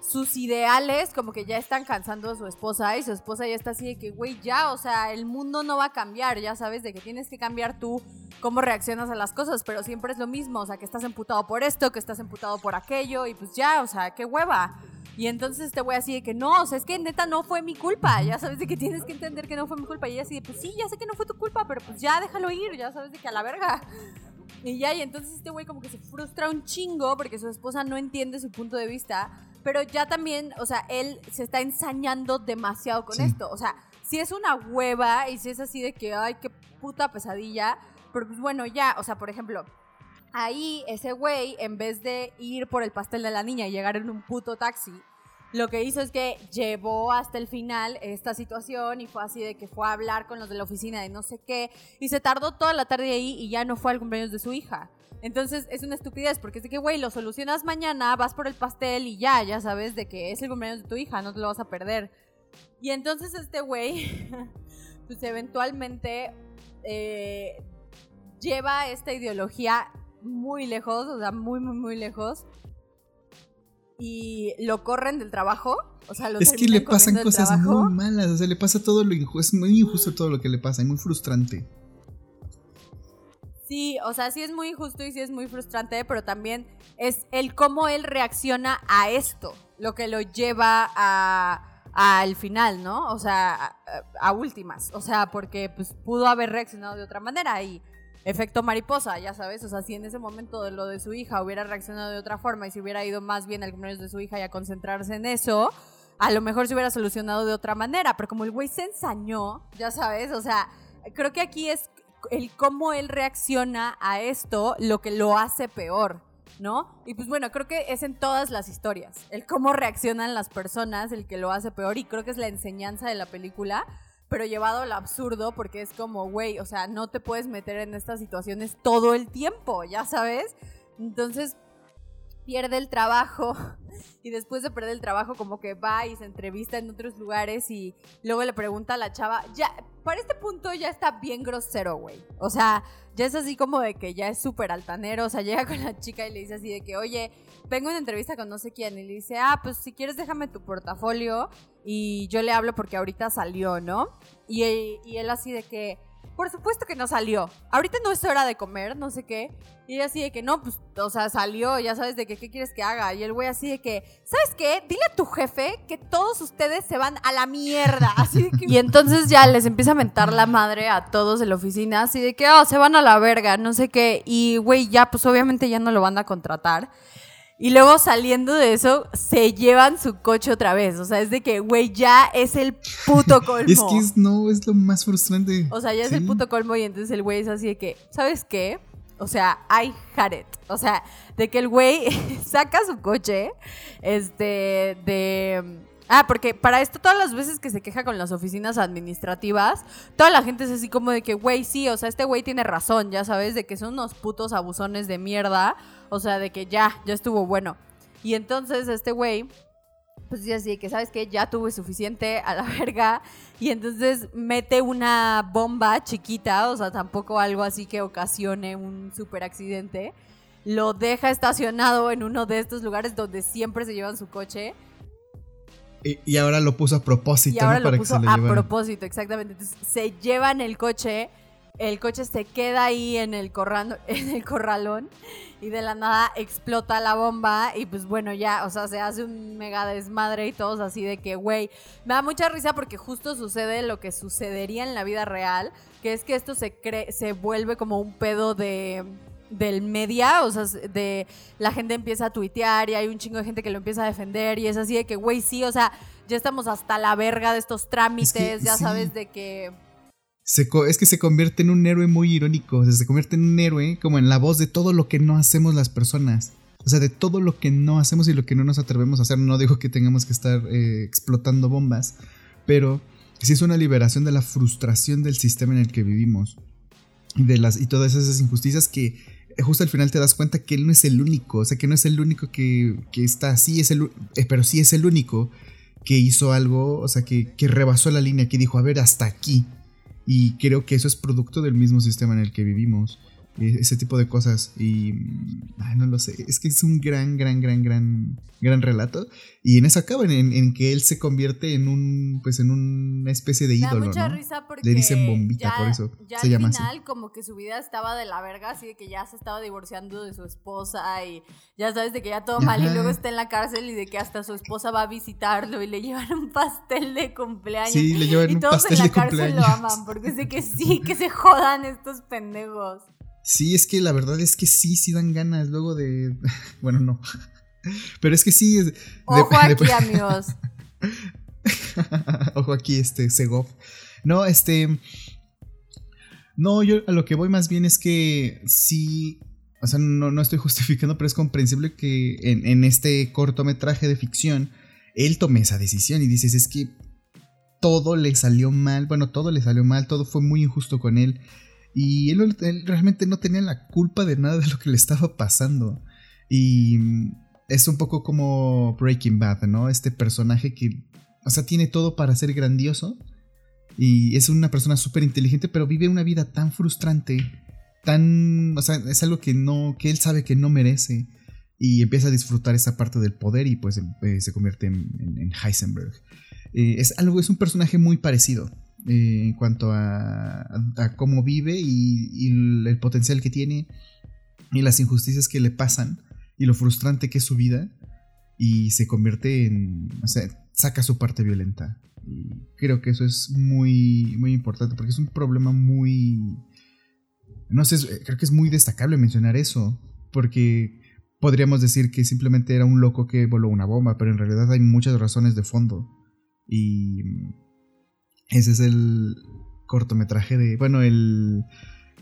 sus ideales como que ya están cansando a su esposa y su esposa ya está así de que, güey, ya, o sea, el mundo no va a cambiar, ya sabes, de que tienes que cambiar tú cómo reaccionas a las cosas, pero siempre es lo mismo, o sea, que estás emputado por esto, que estás emputado por aquello y pues ya, o sea, qué hueva. Y entonces este güey así de que no, o sea, es que neta no fue mi culpa, ya sabes de que tienes que entender que no fue mi culpa y ella así de, pues sí, ya sé que no fue tu culpa, pero pues ya déjalo ir, ya sabes de que a la verga. Y ya, y entonces este güey como que se frustra un chingo porque su esposa no entiende su punto de vista, pero ya también, o sea, él se está ensañando demasiado con Sí. esto. O sea, si es una hueva y si es así de que, ay, qué puta pesadilla, pero pues bueno, ya, o sea, por ejemplo, ahí ese güey, en vez de ir por el pastel de la niña y llegar en un puto taxi, lo que hizo es que llevó hasta el final esta situación y fue así de que fue a hablar con los de la oficina de no sé qué y se tardó toda la tarde ahí y ya no fue al cumpleaños de su hija. Entonces es una estupidez porque es de que, güey, lo solucionas mañana, vas por el pastel y ya, ya sabes de que es el cumpleaños de tu hija, no te lo vas a perder. Y entonces este güey, pues eventualmente eh, lleva esta ideología muy lejos, o sea, muy, muy, muy lejos. Y lo corren del trabajo. O sea, lo Es que le pasan cosas muy malas, o sea, le pasa todo lo injusto, es muy injusto todo lo que le pasa, y muy frustrante. Sí, o sea, sí es muy injusto y sí es muy frustrante, pero también es el cómo él reacciona a esto, lo que lo lleva a, al final, ¿no? O sea, a, últimas. O sea, porque pues pudo haber reaccionado de otra manera y efecto mariposa, ya sabes, o sea, si en ese momento de lo de su hija hubiera reaccionado de otra forma y si hubiera ido más bien al cumpleaños de su hija y a concentrarse en eso, a lo mejor se hubiera solucionado de otra manera, pero como el güey se ensañó, ya sabes, o sea, creo que aquí es el cómo él reacciona a esto lo que lo hace peor. ¿No? Y pues bueno, creo que es en todas las historias, el cómo reaccionan las personas, el que lo hace peor, y creo que es la enseñanza de la película, pero llevado al absurdo porque es como, güey, o sea, no te puedes meter en estas situaciones todo el tiempo, ya sabes. Entonces pierde el trabajo y después de perder el trabajo como que va y se entrevista en otros lugares y luego le pregunta a la chava, ya, para este punto ya está bien grosero, güey. O sea, ya es así como de que ya es súper altanero, o sea, llega con la chica y le dice así de que, oye, vengo una entrevista con no sé quién y le dice, ah, pues si quieres déjame tu portafolio y yo le hablo porque ahorita salió, ¿no? Y él así de que, por supuesto que no salió. Ahorita no es hora de comer, no sé qué. Y ella así de que no, pues, o sea, salió, ya sabes de que qué quieres que haga. Y el güey así de que, ¿sabes qué? Dile a tu jefe que todos ustedes se van a la mierda. Así de que... y entonces ya les empieza a mentar la madre a todos en la oficina, así de que, oh, se van a la verga, no sé qué. Y güey, ya, pues obviamente ya no lo van a contratar. Y luego saliendo de eso, se llevan su coche otra vez. O sea, es de que, güey, ya es el puto colmo. es que no, es lo más frustrante. O sea, ya es el puto colmo y entonces el güey es así de que, ¿sabes qué? O sea, I had it. O sea, de que el güey saca su coche, este, de... Ah, porque para esto todas las veces que se queja con las oficinas administrativas, toda la gente es así como de que, güey, sí, o sea, este güey tiene razón, ya sabes, de que son unos putos abusones de mierda o sea, de que ya, ya estuvo bueno. Y entonces este güey, pues dice así, que sabes que ya tuve suficiente a la verga. Y entonces mete una bomba chiquita, o sea, tampoco algo así que ocasione un super accidente. Lo deja estacionado en uno de estos lugares donde siempre se llevan su coche. Y, ahora lo puso a propósito, y ahora Lo puso a propósito, exactamente. Entonces se llevan el coche el coche se queda ahí en el, en el corralón y de la nada explota la bomba y pues bueno, ya, o sea, se hace un mega desmadre y todos así de que, güey, me da mucha risa porque justo sucede lo que sucedería en la vida real, que es que esto se, cree, se vuelve como un pedo de del media, o sea, de la gente empieza a tuitear y hay un chingo de gente que lo empieza a defender y es así de que, güey, sí, o sea, ya estamos hasta la verga de estos trámites, ya sabes de que es que se convierte en un héroe muy irónico. Se convierte en un héroe como en la voz de todo lo que no hacemos las personas. O sea, de todo lo que no hacemos y lo que no nos atrevemos a hacer. No digo que tengamos que estar eh, explotando bombas, pero sí es una liberación de la frustración del sistema en el que vivimos. Y, de las, y todas esas injusticias que justo al final te das cuenta que él no es el único. O sea, que no es el único que, está así, es el, eh, pero sí es el único que hizo algo, o sea, que, que rebasó la línea, que dijo, a ver, hasta aquí. Y creo que eso es producto del mismo sistema en el que vivimos. E, ese tipo de cosas. Y no lo sé. Es que es un gran, gran, gran, gran, gran relato. Y en eso acaba, en, que él se convierte en un, pues en una especie de ídolo. mucha risa porque Le dicen bombita, por eso ya se llama final, como que su vida estaba de la verga, así de que ya se estaba divorciando de su esposa y ya sabes de que ya todo mal y luego está en la cárcel y de que hasta su esposa va a visitarlo y le llevan un pastel de cumpleaños. Sí, le llevan un pastel de cumpleaños. Y todos en la cárcel lo aman porque sé que sí, que se jodan estos pendejos. Sí, es que la verdad es que sí, sí dan ganas luego de. Bueno, no. Pero es que sí. Ojo aquí, amigos. Ojo aquí, este, Segov. No, este. No, yo a lo que voy más bien es que sí. O sea, no, no estoy justificando, pero es comprensible que en, en, este cortometraje de ficción él tome esa decisión y dices, es que todo le salió mal. Bueno, todo le salió mal, todo fue muy injusto con él. Y él, realmente no tenía la culpa de nada de lo que le estaba pasando. Y es un poco como Breaking Bad, ¿no? Este personaje que, o sea, tiene todo para ser grandioso. Y es una persona súper inteligente, pero vive una vida tan frustrante, tan, o sea, es algo que no, que él sabe que no merece. Y empieza a disfrutar esa parte del poder y pues eh, se convierte en, Heisenberg. Eh, es algo, es un personaje muy parecido. Eh, en cuanto a, cómo vive y, el potencial que tiene y las injusticias que le pasan y lo frustrante que es su vida y se convierte en, o sea, saca su parte violenta. Y creo que eso es muy, muy importante porque es un problema muy... No sé, creo que es muy destacable mencionar eso, porque podríamos decir que simplemente era un loco que voló una bomba, pero en realidad hay muchas razones de fondo. Y ese es el cortometraje de, bueno, el,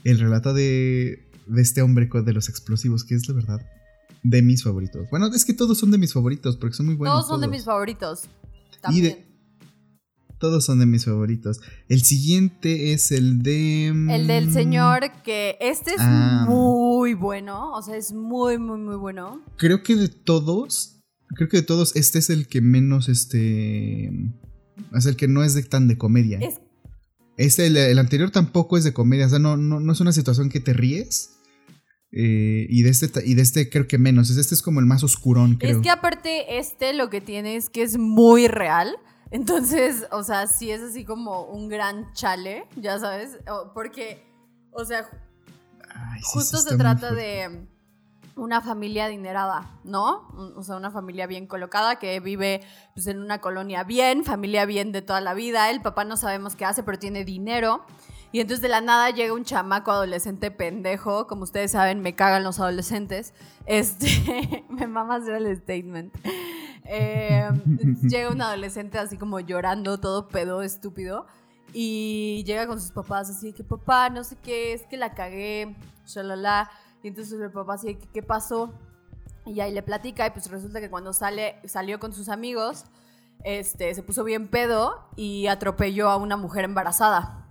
el relato de, de este hombre de los explosivos, que es la verdad de mis favoritos. Bueno, es que todos son de mis favoritos porque son muy buenos. Todos son de mis favoritos. También. todos son de mis favoritos. El siguiente es el de. El del mm, señor que. Este es ah. muy bueno. O sea, es muy, muy, muy bueno. Creo que de todos. Creo que de todos, este es el que menos este. Es el que no es de, tan de comedia. Es... Este, el, anterior tampoco es de comedia. O sea, no, no, no es una situación que te ríes eh, y, de este, y de este creo que menos. Este es como el más oscurón, creo. Es que aparte este lo que tiene es que es muy real. Entonces, o sea, sí es así como un gran chale, ya sabes. Porque, o sea, justo se trata de una familia adinerada, ¿no? O sea, una familia bien colocada que vive pues, en una colonia bien, familia bien de toda la vida. El papá no sabemos qué hace, pero tiene dinero. Y entonces de la nada llega un chamaco adolescente pendejo. Como ustedes saben, me cagan los adolescentes. Este, me mama hacer el statement. Eh, llega un adolescente así como llorando, todo pedo, estúpido. Y llega con sus papás así que, papá, no sé qué, es que la cagué, shalala. Y entonces el papá así ¿qué pasó? Y ahí le platica y pues resulta que cuando sale, salió con sus amigos, este, se puso bien pedo y atropelló a una mujer embarazada.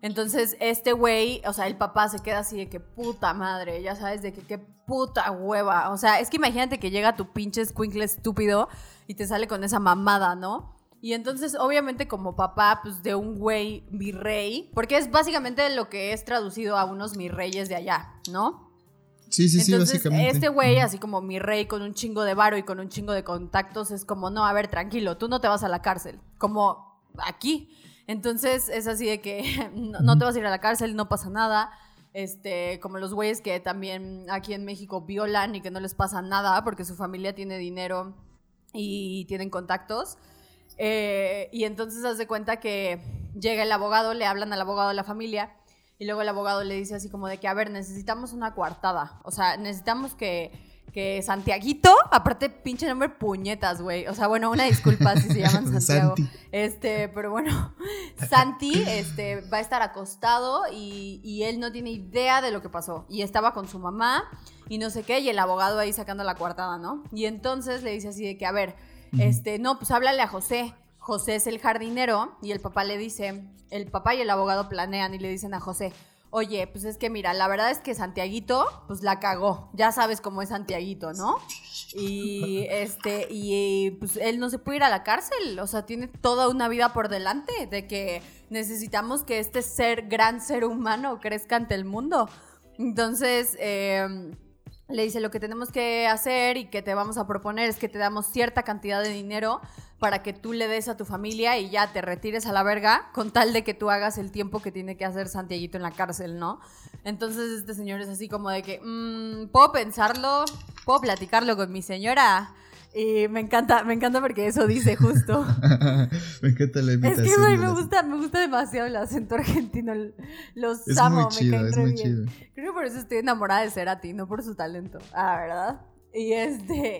Entonces, este güey, o sea, el papá se queda así de que puta madre, ya sabes, de que qué puta hueva. O sea, es que imagínate que llega tu pinche squinkle estúpido y te sale con esa mamada, ¿no? Y entonces, obviamente, como papá, pues de un güey virrey, porque es básicamente lo que es traducido a unos mirreyes de allá, ¿no? Sí, sí, sí, básicamente. Este güey, así como mi rey con un chingo de varo y con un chingo de contactos, es como, no, a ver, tranquilo, tú no te vas a la cárcel. Como aquí. Entonces es así de que no, te vas a ir a la cárcel, no pasa nada. Este, como los güeyes que también aquí en México violan y que no les pasa nada porque su familia tiene dinero y tienen contactos. Eh, y entonces haz de cuenta que llega el abogado, le hablan al abogado de la familia y luego el abogado le dice así como de que, a ver, necesitamos una coartada. O sea, necesitamos que que Santiaguito, aparte pinche nombre puñetas, güey. O sea, bueno, una disculpa si se llaman Santiago. Este, pero bueno, Santi este, va a estar acostado y, y, él no tiene idea de lo que pasó. Y estaba con su mamá y no sé qué, y el abogado ahí sacando la coartada, ¿no? Y entonces le dice así de que, a ver, este, no, pues háblale a José. José es el jardinero y el papá le dice, el papá y el abogado planean y le dicen a José, Oye, pues es que mira, la verdad es que Santiaguito, pues la cagó. Ya sabes cómo es Santiaguito, ¿no? Y este, y pues él no se puede ir a la cárcel. O sea, tiene toda una vida por delante de que necesitamos que este ser, gran ser humano, crezca ante el mundo. Entonces, eh, le dice lo que tenemos que hacer y que te vamos a proponer es que te damos cierta cantidad de dinero para que tú le des a tu familia y ya te retires a la verga con tal de que tú hagas el tiempo que tiene que hacer Santiaguito en la cárcel, ¿no? Entonces este señor es así como de que, mm, ¿puedo pensarlo? ¿Puedo platicarlo con mi señora? Y me encanta, me encanta porque eso dice justo. me encanta la imitación. Es que, güey, me gusta, me gusta demasiado el acento argentino. Los es amo, me caen re bien. Creo que por eso estoy enamorada de Cerati, no por su talento. Ah, ¿verdad? Y este.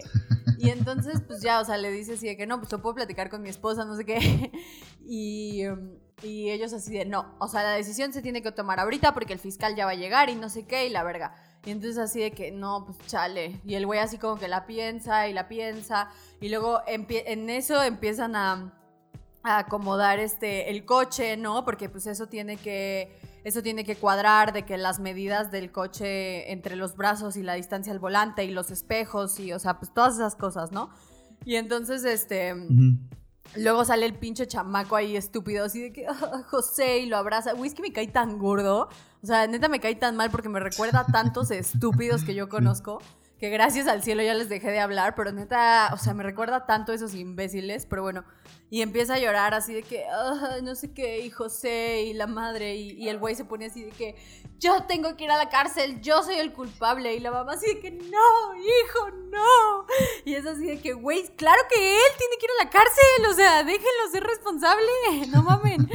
Y entonces, pues ya, o sea, le dice así de que no, pues lo puedo platicar con mi esposa, no sé qué. Y, um, y ellos así de no. O sea, la decisión se tiene que tomar ahorita porque el fiscal ya va a llegar y no sé qué, y la verga. Y entonces así de que, no, pues chale. Y el güey así como que la piensa y la piensa. Y luego en eso empiezan a, acomodar este, el coche, ¿no? Porque pues eso tiene que... Eso tiene que cuadrar de que las medidas del coche entre los brazos y la distancia al volante y los espejos y, o sea, pues todas esas cosas, ¿no? Y entonces, este, Luego sale el pinche chamaco ahí estúpido, así de que ah, José y lo abraza. Uy, es que me cae tan gordo. O sea, neta me cae tan mal porque me recuerda a tantos estúpidos que yo conozco que gracias al cielo ya les dejé de hablar, pero neta, o sea, me recuerda tanto a esos imbéciles, pero bueno, y empieza a llorar así de que, no sé qué, y José y la madre, y, el güey se pone así de que, yo tengo que ir a la cárcel, yo soy el culpable, y la mamá así de que, no, hijo, no. Y es así de que, güey, claro que él tiene que ir a la cárcel, o sea, déjenlo ser responsable, no mamen.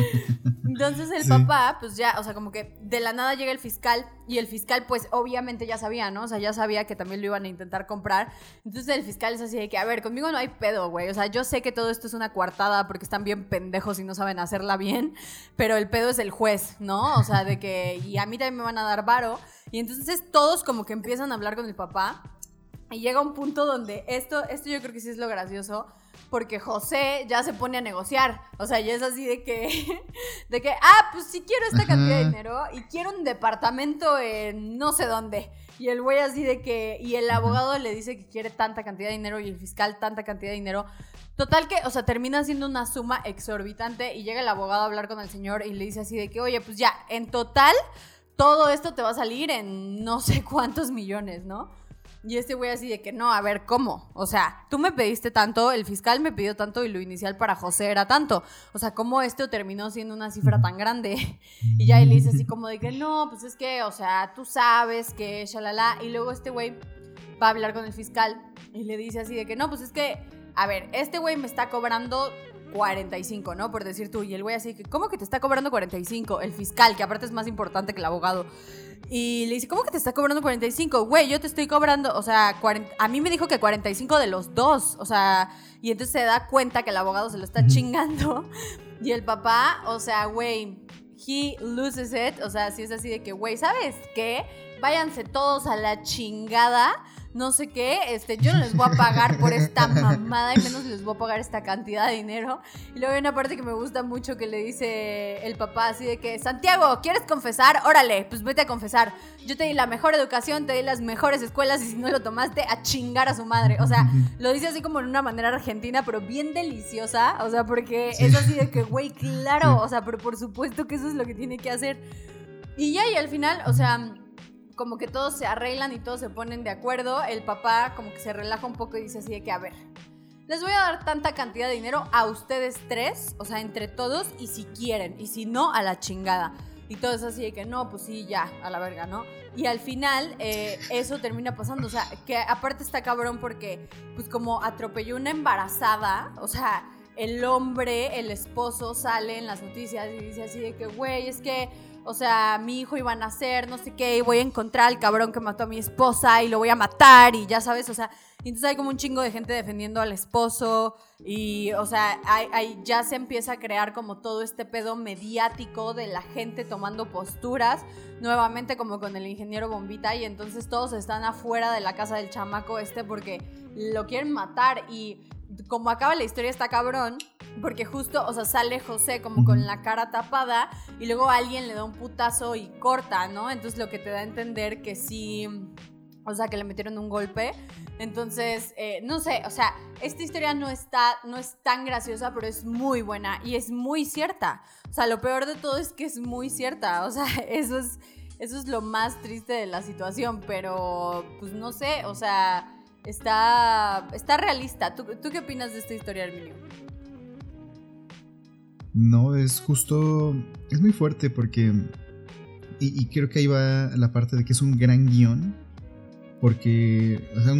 Entonces el papá, pues ya, o sea, como que de la nada llega el fiscal y el fiscal, pues obviamente ya sabía, ¿no? O sea, ya sabía que también lo iban a intentar comprar. Entonces el fiscal es así de que, a ver, conmigo no hay pedo, güey. O sea, yo sé que todo esto es una porque están bien pendejos y no saben hacerla bien, pero el pedo es el juez, ¿no? O sea, de que, y a mí también me van a dar varo. Y entonces todos como que empiezan a hablar con el papá. Y llega un punto donde esto, esto yo creo que sí es lo gracioso porque José ya se pone a negociar. O sea, ya es así de que, de que, ah, pues sí quiero esta cantidad de dinero y quiero un departamento en no sé dónde. Y el güey así de que, y el abogado le dice que quiere tanta cantidad de dinero y el fiscal tanta cantidad de dinero. Total que, o sea, termina siendo una suma exorbitante y llega el abogado a hablar con el señor y le dice así de que, oye, pues ya, en total, todo esto te va a salir en no sé cuántos millones, ¿no? Y este güey así de que no, a ver, ¿cómo? O sea, tú me pediste tanto, el fiscal me pidió tanto y lo inicial para José era tanto. O sea, ¿cómo esto terminó siendo una cifra tan grande? Y ya él dice así como de que no, pues es que, o sea, tú sabes que shalala. Y luego este güey va a hablar con el fiscal y le dice así de que no, pues es que, a ver, este güey me está cobrando 45, ¿no? Por decir tú. Y el güey así ¿cómo que te está cobrando 45? El fiscal, que aparte es más importante que el abogado. Y le dice, ¿cómo que te está cobrando 45? Güey, yo te estoy cobrando, o sea, a mí me dijo que 45 de los dos, o sea, y entonces se da cuenta que el abogado se lo está chingando. Y el papá, o sea, güey, he loses it, o sea, si es así de que, güey, ¿sabes qué? Váyanse todos a la chingada no sé qué, este, yo no les voy a pagar por esta mamada y menos les voy a pagar esta cantidad de dinero. Y luego hay una parte que me gusta mucho que le dice el papá así de que, Santiago, ¿quieres confesar? Órale, pues vete a confesar. Yo te di la mejor educación, te di las mejores escuelas y si no lo tomaste, a chingar a su madre. O sea, lo dice así como en una manera argentina, pero bien deliciosa. O sea, porque es así de que, güey, claro, o sea, pero por supuesto que eso es lo que tiene que hacer. Y ya, y al final, o sea como que todos se arreglan y todos se ponen de acuerdo, el papá como que se relaja un poco y dice así de que, a ver, les voy a dar tanta cantidad de dinero a ustedes tres, o sea, entre todos, y si quieren, y si no, a la chingada. Y todo es así de que no, pues sí, ya, a la verga, ¿no? Y al final eh, eso termina pasando, o sea, que aparte está cabrón porque, pues como atropelló una embarazada, o sea, el hombre, el esposo sale en las noticias y dice así de que, güey, es que o sea, mi hijo iba a nacer, no sé qué, y voy a encontrar al cabrón que mató a mi esposa y lo voy a matar y ya sabes, o sea, entonces hay como un chingo de gente defendiendo al esposo y, o sea, hay, ya se empieza a crear como todo este pedo mediático de la gente tomando posturas, nuevamente como con el ingeniero Bombita y entonces todos están afuera de la casa del chamaco este porque lo quieren matar y como acaba la historia está cabrón, porque justo, o sea, sale José como con la cara tapada y luego alguien le da un putazo y corta, ¿no? Entonces lo que te da a entender que sí, o sea, que le metieron un golpe. Entonces, eh, no sé, o sea, esta historia no está, no es tan graciosa, pero es muy buena y es muy cierta. O sea, lo peor de todo es que es muy cierta. O sea, eso es, eso es lo más triste de la situación, pero pues no sé, o sea está, está realista. ¿Tú, qué opinas de esta historia, Arminio? No, es justo. Es muy fuerte porque. Y, creo que ahí va la parte de que es un gran guion. Porque. O sea,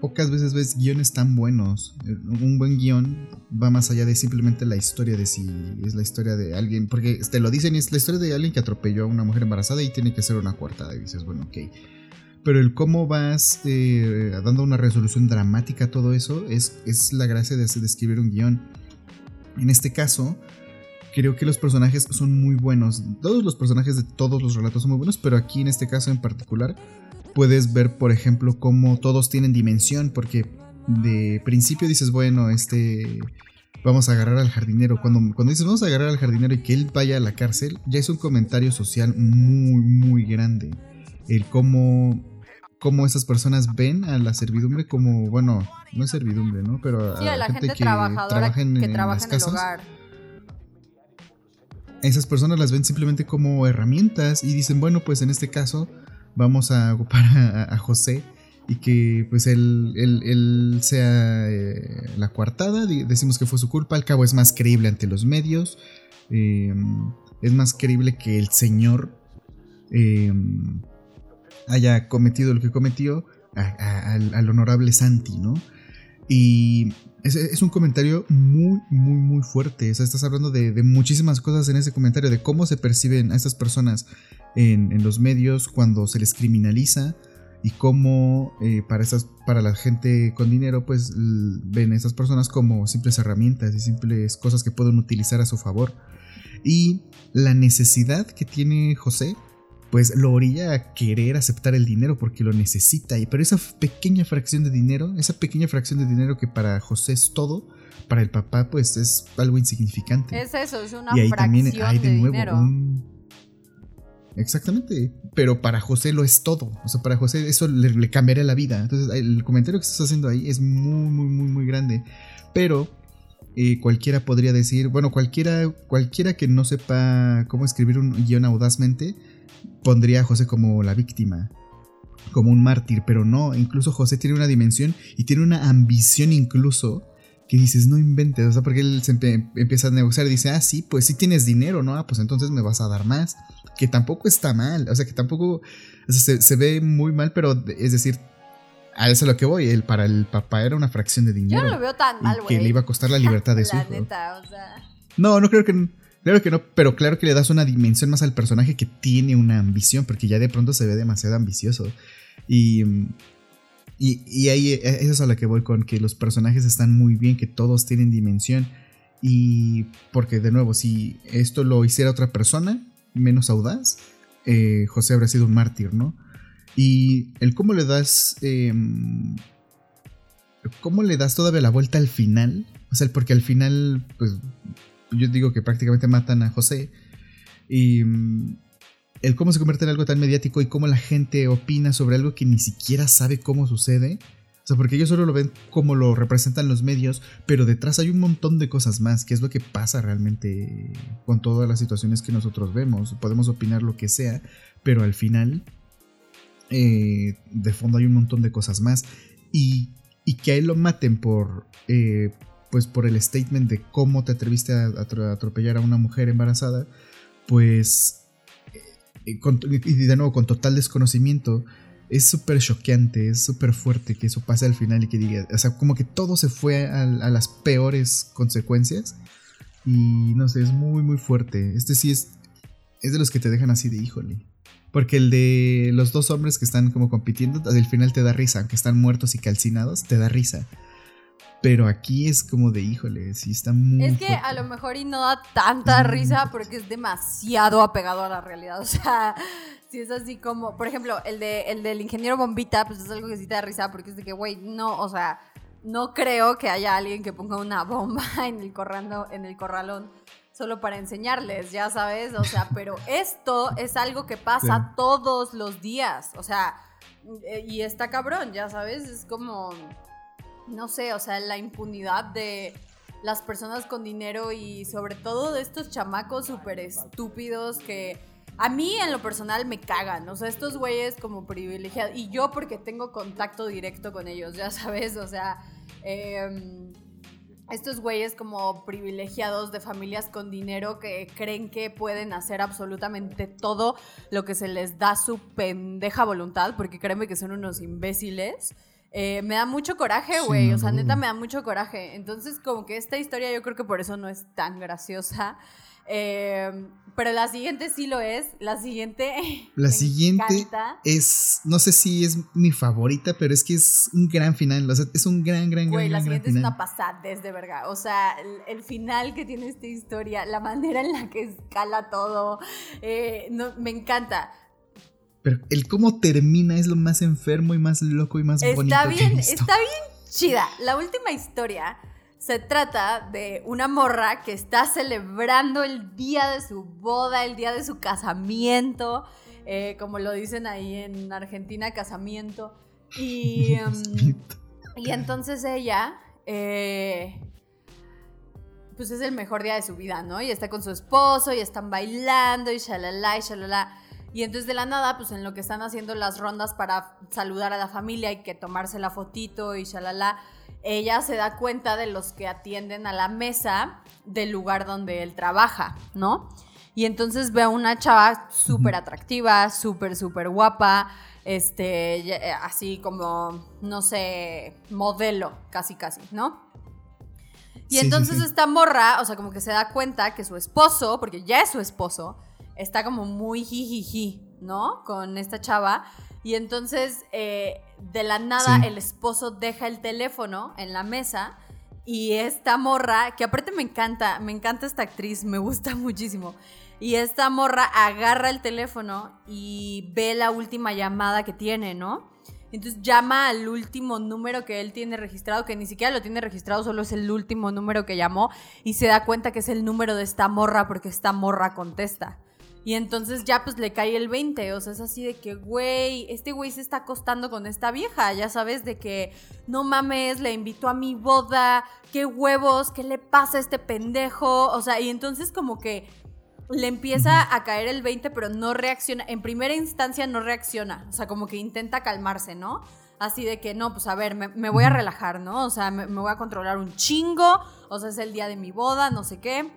pocas veces ves guiones tan buenos. Un buen guion va más allá de simplemente la historia de si es la historia de alguien. Porque te lo dicen es la historia de alguien que atropelló a una mujer embarazada y tiene que ser una cuartada. Y dices, bueno, ok pero el cómo vas eh, dando una resolución dramática a todo eso es, es la gracia de, de, escribir un guion. En este caso, creo que los personajes son muy buenos. Todos los personajes de todos los relatos son muy buenos, pero aquí en este caso en particular puedes ver, por ejemplo, cómo todos tienen dimensión, porque de principio dices, bueno, este... Vamos a agarrar al jardinero. Cuando, cuando dices vamos a agarrar al jardinero y que él vaya a la cárcel, ya es un comentario social muy, muy grande. El cómo cómo esas personas ven a la servidumbre como, bueno, no es servidumbre, ¿no? Pero a, la gente, que trabaja en, que trabaja en, el hogar. Esas personas las ven simplemente como herramientas y dicen, bueno, pues en este caso vamos a ocupar a, José y que pues él, él, sea eh, la coartada, decimos que fue su culpa, al cabo es más creíble ante los medios, em, es más creíble que el señor em, haya cometido lo que cometió al, honorable Santi, ¿no? Y es, un comentario muy, muy, muy fuerte. Estás hablando de, muchísimas cosas en ese comentario, de cómo se perciben a estas personas en, los medios cuando se les criminaliza y cómo eh, para, esas, para la gente con dinero, pues ven a esas personas como simples herramientas y simples cosas que pueden utilizar a su favor. Y la necesidad que tiene José pues lo orilla a querer aceptar el dinero porque lo necesita. Y pero esa pequeña fracción de dinero, esa pequeña fracción de dinero que para José es todo, para el papá pues es algo insignificante. Es eso, es una y ahí también hay de, nuevo Un... Exactamente, pero para José lo es todo. O sea, para José eso le, cambiaría la vida. Entonces, el comentario que estás haciendo ahí es muy, muy, muy, muy grande. Pero eh, cualquiera podría decir, bueno, cualquiera, cualquiera que no sepa cómo escribir un guion audazmente, pondría a José como la víctima, como un mártir, pero no, incluso José tiene una dimensión y tiene una ambición incluso que dices, no inventes, o sea, porque él se empieza a negociar y dice, ah, sí, pues sí tienes dinero, ¿no? Ah, pues entonces me vas a dar más, que tampoco está mal, o sea, que tampoco, se, ve muy mal, pero es decir, a eso es lo que voy, él, para el papá era una fracción de dinero. Yo no lo veo tan mal, Que le iba a costar la libertad de su hijo. No, no creo que... Claro que no, pero claro que le das una dimensión más al personaje que tiene una ambición, porque ya de pronto se ve demasiado ambicioso. Y, y, ahí e, eso es a lo que voy con que los personajes están muy bien, que todos tienen dimensión. Y porque de nuevo, si esto lo hiciera otra persona, menos audaz, eh, José habría sido un mártir, ¿no? Y el cómo le das... Em, ¿Cómo le das todavía la vuelta al final? O sea, porque al final, pues yo digo que prácticamente matan a José. Y mm, el cómo se convierte en algo tan mediático y cómo la gente opina sobre algo que ni siquiera sabe cómo sucede. O sea, porque ellos solo lo ven como lo representan los medios, pero detrás hay un montón de cosas más, que es lo que pasa realmente con todas las situaciones que nosotros vemos. Podemos opinar lo que sea, pero al final, eh, de fondo hay un montón de cosas más. Y, y que a él lo maten por, eh, pues por el statement de cómo te atreviste a, atropellar a una mujer embarazada, pues, eh, y de nuevo con total desconocimiento, es súper choqueante, es súper fuerte que eso pase al final y que diga, o sea, como que todo se fue a, las peores consecuencias. Y no sé, es muy, muy fuerte. Este sí es, es de los que te dejan así de híjole. Porque el de los dos hombres que están como compitiendo, al final te da risa, aunque están muertos y calcinados, te da risa. Pero aquí es como de, híjole, sí está muy. Es que a lo mejor y no da tanta risa porque es demasiado apegado a la realidad. O sea, si es así como, por ejemplo, el, de, el del ingeniero Bombita, pues es algo que sí te da risa porque es de que, güey, no, o sea, no creo que haya alguien que ponga una bomba en el, corrando, en el corralón solo para enseñarles, ya sabes. O sea, pero esto es algo que pasa todos los días. O sea, eh, y está cabrón, ya sabes, es como no sé, o sea, la impunidad de las personas con dinero y sobre todo de estos chamacos súper estúpidos que a mí en lo personal me cagan, o sea, estos güeyes como privilegiados y yo porque tengo contacto directo con ellos, ya sabes, o sea, em, estos güeyes como privilegiados de familias con dinero que creen que pueden hacer absolutamente todo lo que se les da su pendeja voluntad, porque créeme que son unos imbéciles. Eh, me da mucho coraje, güey. o sea, neta me da mucho coraje. Entonces, como que esta historia yo creo que por eso no es tan graciosa. Em, pero la siguiente sí lo es. La siguiente. La siguiente es. No sé si es mi favorita, pero es que es un gran final. O sea, es un gran, gran, Güey, la siguiente es una pasada desde verga. O sea, el, final que tiene esta historia, la manera en la que escala todo. Eh, no, me encanta. Pero el cómo termina es lo más enfermo y más loco y más está bonito. Bien, está bien chida. La última historia se trata de una morra que está celebrando el día de su boda, el día de su casamiento, eh, como lo dicen ahí en Argentina, casamiento. Y, em, y entonces ella, eh, pues es el mejor día de su vida, ¿no? Y está con su esposo y están bailando y shalala y shalala. Y entonces de la nada, pues en lo que están haciendo las rondas para saludar a la familia y que tomarse la fotito y shalala, ella se da cuenta de los que atienden a la mesa del lugar donde él trabaja, ¿no? Y entonces ve a una chava súper atractiva, súper, súper guapa, este, eh, así como, no sé, modelo, casi, casi, ¿no? Y entonces esta morra, o sea, como que se da cuenta que su esposo, porque ya es su esposo, está como muy jijiji, ¿no? Con esta chava. Y entonces, eh, de la nada, el esposo deja el teléfono en la mesa y esta morra, que aparte me encanta, me encanta esta actriz, me gusta muchísimo. Y esta morra agarra el teléfono y ve la última llamada que tiene, ¿no? Entonces llama al último número que él tiene registrado, que ni siquiera lo tiene registrado, solo es el último número que llamó y se da cuenta que es el número de esta morra porque esta morra contesta. Y entonces ya pues le cae el 20, o sea, es así de que, güey, este güey se está acostando con esta vieja, ya sabes, de que, no mames, le invitó a mi boda, qué huevos, qué le pasa a este pendejo, o sea, y entonces como que le empieza a caer el 20, pero no reacciona, en primera instancia no reacciona, o sea, como que intenta calmarse, ¿no? Así de que, no, pues a ver, me, voy a relajar, ¿no? O sea, me, me voy a controlar un chingo, o sea, es el día de mi boda, no sé qué,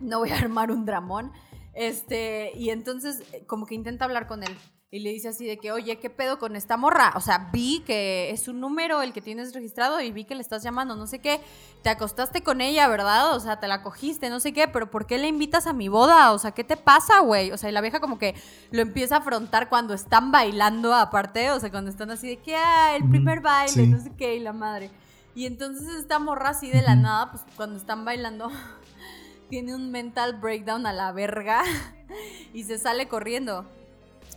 no voy a armar un dramón. Este, y entonces eh, como que intenta hablar con él y le dice así de que, oye, ¿qué pedo con esta morra? O sea, vi que es un número el que tienes registrado y vi que le estás llamando, no sé qué. Te acostaste con ella, ¿verdad? O sea, te la cogiste, no sé qué, pero ¿por qué le invitas a mi boda? O sea, ¿qué te pasa, güey? O sea, y la vieja como que lo empieza a afrontar cuando están bailando aparte, o sea, cuando están así de que, ah, el primer baile, no sé qué, y la madre. Y entonces esta morra así de la nada, pues cuando están bailando tiene un mental breakdown a la verga y se sale corriendo.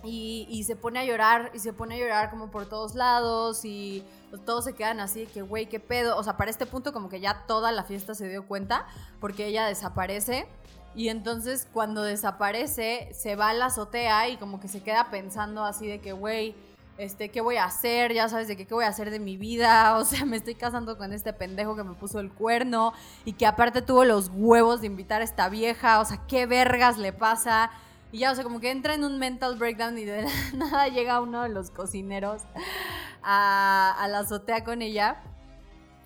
Y, se pone a llorar, y se pone a llorar como por todos lados, y todos se quedan así que, güey, qué pedo. O sea, para este punto como que ya toda la fiesta se dio cuenta, porque ella desaparece. Y entonces cuando desaparece, se va a la azotea y como que se queda pensando así de que, güey, este, ¿qué voy a hacer? Ya sabes de qué, qué voy a hacer de mi vida. O sea, me estoy casando con este pendejo que me puso el cuerno y que aparte tuvo los huevos de invitar a esta vieja. O sea, ¿qué vergas le pasa? Y ya, o sea, como que entra en un mental breakdown y de nada llega uno de los cocineros a, a la azotea con ella.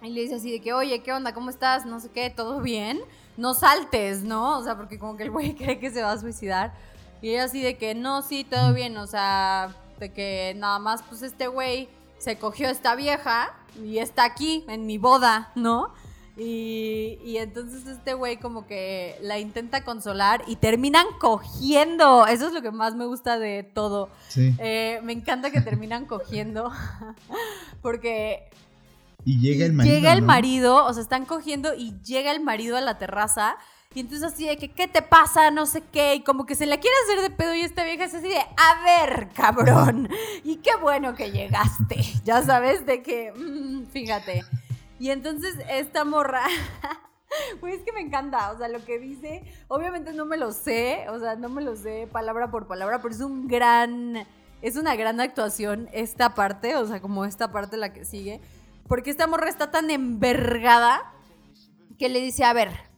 Y le dice así de que, oye, ¿qué onda? ¿Cómo estás? No sé qué, ¿todo bien? No saltes, ¿no? O sea, porque como que el güey cree que se va a suicidar. Y ella así de que, no, sí, todo bien, o sea, de que nada más pues este güey se cogió a esta vieja y está aquí en mi boda, ¿no? Y, entonces este güey como que la intenta consolar y terminan cogiendo. Eso es lo que más me gusta de todo. Eh, me encanta que terminan cogiendo porque... Y llega el marido. Llega el marido, o sea, están cogiendo y llega el marido a la terraza y entonces así de que, ¿qué te pasa? No sé qué. Y como que se la quiere hacer de pedo y esta vieja es así de, a ver, cabrón. Y qué bueno que llegaste. Ya sabes de que, mm, fíjate. Y entonces esta morra... Pues es que me encanta, o sea, lo que dice, obviamente no me lo sé, o sea, no me lo sé palabra por palabra, pero es un gran, es una gran actuación esta parte, o sea, como esta parte la que sigue, porque esta morra está tan envergada que le dice, a ver,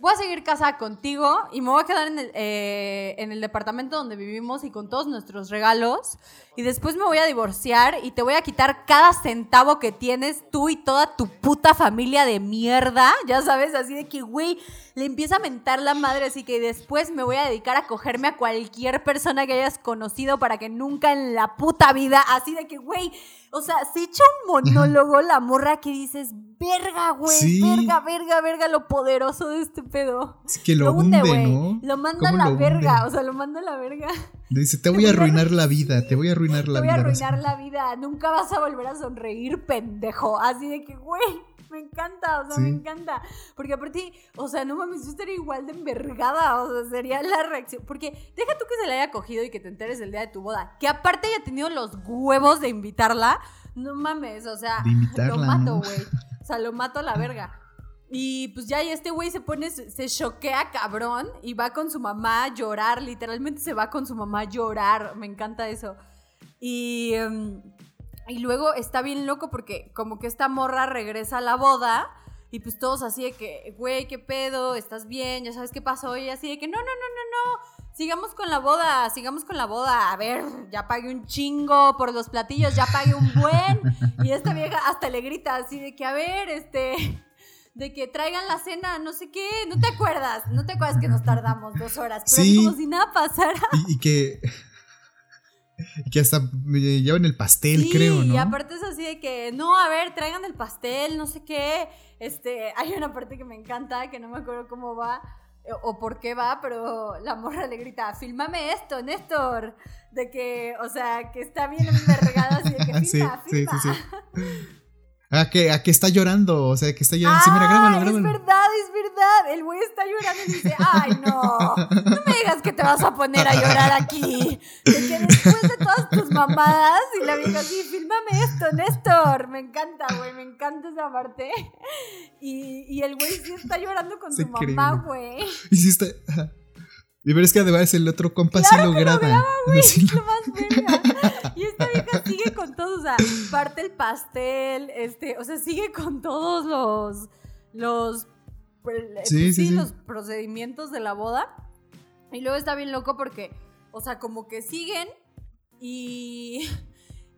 voy a seguir casada contigo y me voy a quedar en el, eh, en el departamento donde vivimos y con todos nuestros regalos. Y después me voy a divorciar y te voy a quitar cada centavo que tienes tú y toda tu puta familia de mierda. Ya sabes, así de que, güey, le empieza a mentar la madre, así que después me voy a dedicar a cogerme a cualquier persona que hayas conocido para que nunca en la puta vida, así de que, güey, o sea, se echa un monólogo la morra que dices, verga, güey, verga, verga, verga, lo poderoso de este pedo. Es que lo, hunde, ¿no? Lo manda a la verga, o sea, lo manda a la verga. Dice, te voy a arruinar la vida, te voy a arruinar la vida. Te voy a arruinar la vida, nunca vas a volver a sonreír, pendejo. Así de que, güey, me encanta, o sea, me encanta. Porque aparte, o sea, no mames, yo estaría igual de envergada, o sea, sería la reacción. Porque deja tú que se la haya cogido y que te enteres el día de tu boda. Que aparte haya tenido los huevos de invitarla, no mames, o sea, lo mato, güey. O sea, lo mato a la verga. Y pues ya, y este güey se pone, se choquea cabrón y va con su mamá a llorar, literalmente se va con su mamá a llorar, me encanta eso. Y, em, y luego está bien loco porque como que esta morra regresa a la boda y pues todos así de que, güey, ¿qué pedo? ¿Estás bien? ¿Ya sabes qué pasó? Y así de que, no, no, no, no, no. sigamos con la boda, sigamos con la boda. A ver, ya pagué un chingo por los platillos, ya pagué un buen. Y esta vieja hasta le grita así de que, a ver, este, de que traigan la cena, no sé qué, no te acuerdas, no te acuerdas que nos tardamos dos horas, pero Sí. como si nada pasara. Y, y que. que hasta llevan el pastel, Sí, creo, ¿no? Y aparte es así de que, no, a ver, traigan el pastel, no sé qué. Este, hay una parte que me encanta, que no me acuerdo cómo va eh, o por qué va, pero la morra le grita, filmame esto, Néstor. De que, o sea, que está bien envergada, así de que filma, sí, filma. sí. A que, a que está llorando, o sea, que está llorando. sí, mira, Ah, grábalo, es verdad, es verdad. El güey está llorando y dice, ay, no, no me digas que te vas a poner a llorar aquí. De que después de todas tus mamadas, y la vieja así, fílmame esto, Néstor. Me encanta, güey, me encanta esa parte. Y, y el güey sí está llorando con su increíble. mamá, güey. Y sí está. Y pero es que además el otro compa sí lo graba. Sí Es lo más verga. Y esta vieja sigue con todo, o sea, parte el pastel, este, o sea, sigue con todos los, los, pues, Sí, sí, sí. los procedimientos de la boda. Y luego está bien loco porque, o sea, como que siguen y,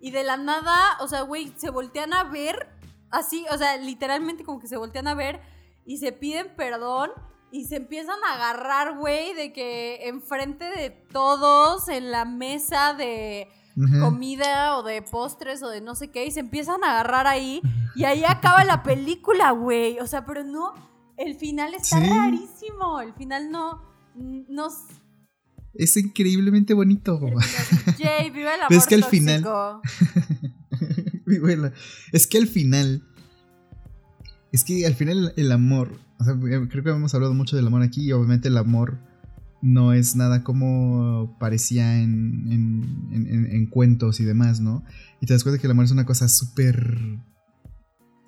y de la nada, o sea, güey, se voltean a ver, así, o sea, literalmente como que se voltean a ver y se piden perdón y se empiezan a agarrar, güey, de que enfrente de todos en la mesa de Comida o de postres o de no sé qué y se empiezan a agarrar ahí y ahí acaba la película, güey. O sea, pero no, el final está Sí. rarísimo, el final no, no, Es increíblemente bonito. Jay, vive el amor es que al final-. Es que al final. Es que al final el amor. O sea, creo que hemos hablado mucho del amor aquí. Y obviamente el amor no es nada como parecía en, en, en- en- en cuentos y demás, ¿no? Y te das cuenta que el amor es una cosa súper.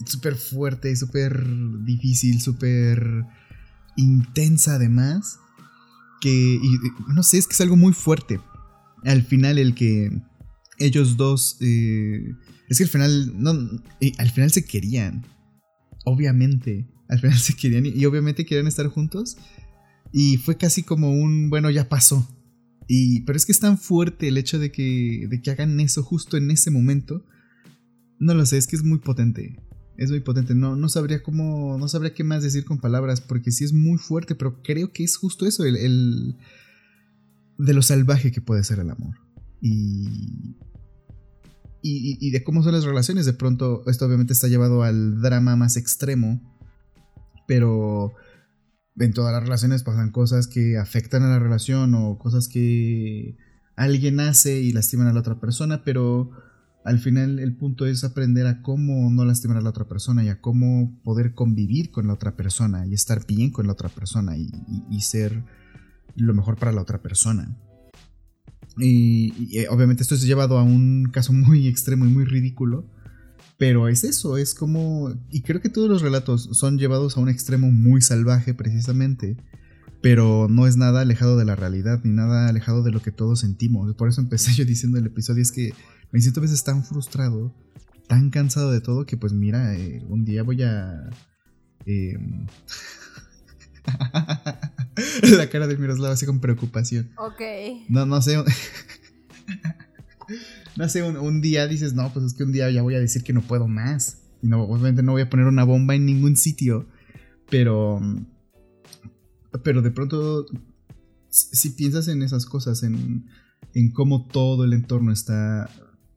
súper fuerte, súper difícil, súper intensa además. Que. Y no sé, es que es algo muy fuerte. Al final, el que ellos dos. eh, es que al final. No, eh, al final se querían. Obviamente. Al final se querían y, y obviamente querían estar juntos. Y fue casi como un. Bueno, ya pasó. Y, pero es que es tan fuerte el hecho de que, de que hagan eso justo en ese momento. No lo sé, es que es muy potente. Es muy potente. No, no sabría cómo. No sabría qué más decir con palabras. Porque sí es muy fuerte. Pero creo que es justo eso. El. el- de lo salvaje que puede ser el amor. Y. Y, y- y de cómo son las relaciones. De pronto, esto obviamente está llevado al drama más extremo. Pero en todas las relaciones pasan cosas que afectan a la relación o cosas que alguien hace y lastiman a la otra persona, pero al final el punto es aprender a cómo no lastimar a la otra persona y a cómo poder convivir con la otra persona y estar bien con la otra persona y, ser lo mejor para la otra persona. Y, y, eh, obviamente esto es llevado a un caso muy extremo y muy ridículo, pero es eso, es como... Y creo que todos los relatos son llevados a un extremo muy salvaje precisamente, pero no es nada alejado de la realidad ni nada alejado de lo que todos sentimos. Por eso empecé yo diciendo el episodio, es que me siento a veces tan frustrado, tan cansado de todo, que pues mira, eh, un día voy a... eh, la cara de Miroslav así con preocupación. Ok. No, no sé. no sé, un, un día dices, no, pues es que un día ya voy a decir que no puedo más. Y no, obviamente no voy a poner una bomba en ningún sitio. Pero. Pero de pronto. Si piensas en esas cosas, en, en cómo todo el entorno está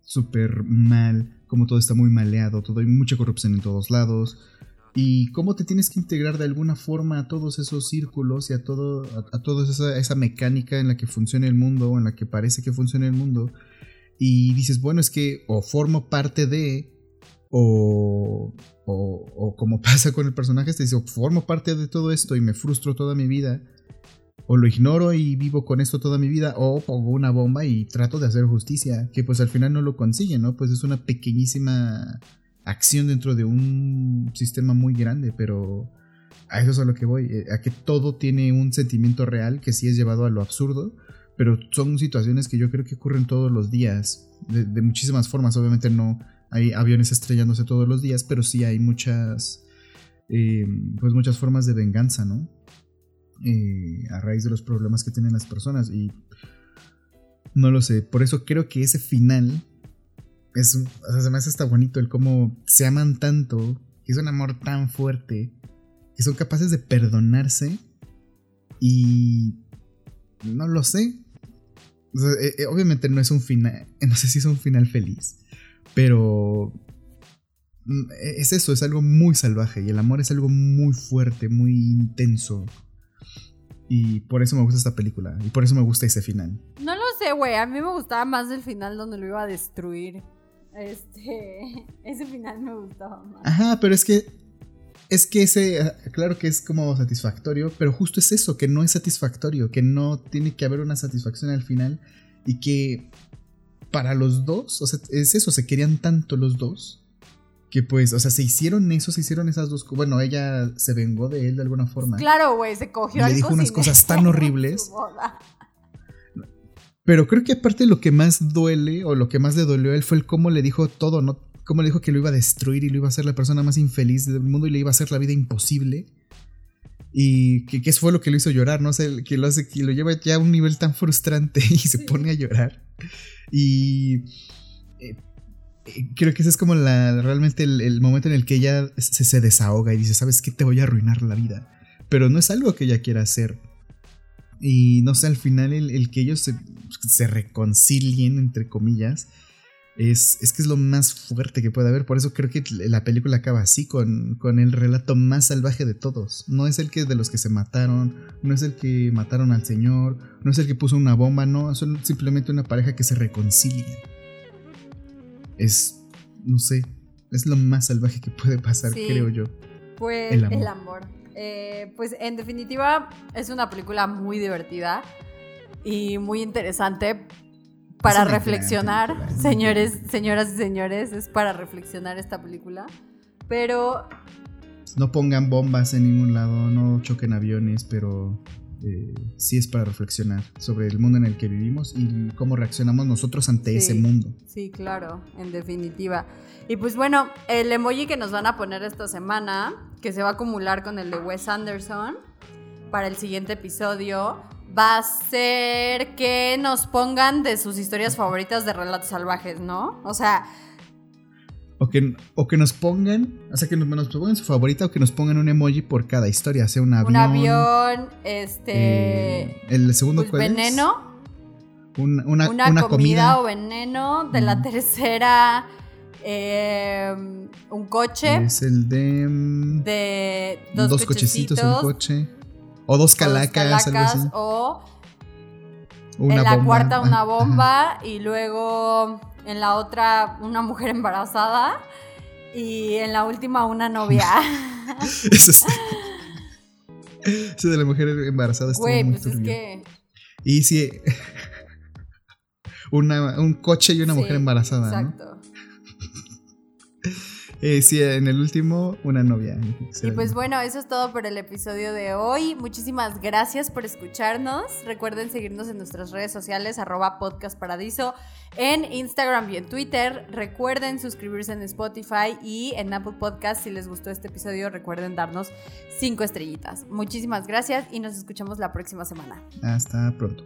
súper mal, cómo todo está muy maleado, todo hay mucha corrupción en todos lados, y cómo te tienes que integrar de alguna forma a todos esos círculos y a todo a, toda esa, esa mecánica en la que funciona el mundo en la que parece que funciona el mundo y dices bueno es que o formo parte de o, o, o como pasa con el personaje te dice o formo parte de todo esto y me frustro toda mi vida o lo ignoro y vivo con esto toda mi vida o pongo una bomba y trato de hacer justicia que pues al final no lo consigue no pues es una pequeñísima acción dentro de un sistema muy grande, pero a eso es a lo que voy, eh, a que todo tiene un sentimiento real que sí es llevado a lo absurdo, pero son situaciones que yo creo que ocurren todos los días, de, muchísimas formas, obviamente no hay aviones estrellándose todos los días, pero sí hay muchas, eh, pues muchas formas de venganza, ¿no? eh, a raíz de los problemas que tienen las personas. Y no lo sé, por eso creo que ese final es, o sea, se me hace hasta bonito el cómo se aman tanto, es un amor tan fuerte, que son capaces de perdonarse y no lo sé. Eh, eh, obviamente no es un final, no sé si es un final feliz, pero mm, es eso, es algo muy salvaje y el amor es algo muy fuerte, muy intenso. Y por eso me gusta esta película y por eso me gusta ese final. No lo sé, güey, a mí me gustaba más el final donde lo iba a destruir. Este, ese final me gustaba más. Ajá, pero es que es que ese, ah, claro que es como satisfactorio, pero justo es eso, que no es satisfactorio, que no tiene que haber una satisfacción al final y que para los dos, o sea, es eso, se querían tanto los dos que pues, o sea, se hicieron eso, se hicieron esas dos, bueno, ella se vengó de él de alguna forma. Claro, güey, se cogió. Y le dijo unas cosas tan horribles. Pero creo que aparte lo que más duele o lo que más le dolió a él fue el cómo le dijo todo, no cómo le dijo que lo iba a destruir y lo iba a hacer la persona más infeliz del mundo y le iba a hacer la vida imposible. Y que, que eso fue lo que lo hizo llorar, ¿no? sé, que lo hace, que lo lleva ya a un nivel tan frustrante y se pone a llorar. Y eh, eh, creo que ese es como la, realmente el, momento en el que ella se, se, desahoga y dice, ¿sabes qué? Te voy a arruinar la vida. Pero no es algo que ella quiera hacer. Y no sé, al final el, el que ellos se, se reconcilien, entre comillas, es, que es lo más fuerte que puede haber. Por eso creo que la película acaba así, con, con, el relato más salvaje de todos. No es el que de los que se mataron, no es el que mataron al señor, no es el que puso una bomba, no, son simplemente una pareja que se reconcilia. Es, no sé, es lo más salvaje que puede pasar, creo yo. Pues el amor. Eh, pues en definitiva es una película muy divertida y muy interesante para reflexionar, señores, señoras y señores, es para reflexionar esta película. Pero... No pongan bombas en ningún lado, no choquen aviones, pero eh, sí es para reflexionar sobre el mundo en el que vivimos y cómo reaccionamos nosotros ante ese mundo. Sí, claro, en definitiva. Y pues bueno, el emoji que nos van a poner esta semana, que se va a acumular con el de Wes Anderson para el siguiente episodio, va a ser que nos pongan de sus historias favoritas de relatos salvajes, ¿no? O sea... O que, o que nos pongan, o sea, que nos, pongan su favorita o que nos pongan un emoji por cada historia, sea un avión. Un avión, este... Eh, el segundo pues, Veneno. una, una, comida, o veneno. De la tercera, em, un coche. Es el de... De dos, dos cochecitos, un coche. O dos calacas, o en la cuarta una bomba y luego en la otra una mujer embarazada y en la última una novia. Eso sí. Eso de la mujer embarazada está muy pues es que... Y sí, una, un coche y una mujer embarazada. Exacto. Eh, sí, en el último, una novia. Y pues bueno, eso es todo por el episodio de hoy. Muchísimas gracias por escucharnos. Recuerden seguirnos en nuestras redes sociales, arroba podcastparadiso, en Instagram y en Twitter. Recuerden suscribirse en Spotify y en Apple Podcast. Si les gustó este episodio, recuerden darnos cinco estrellitas. Muchísimas gracias y nos escuchamos la próxima semana. Hasta pronto.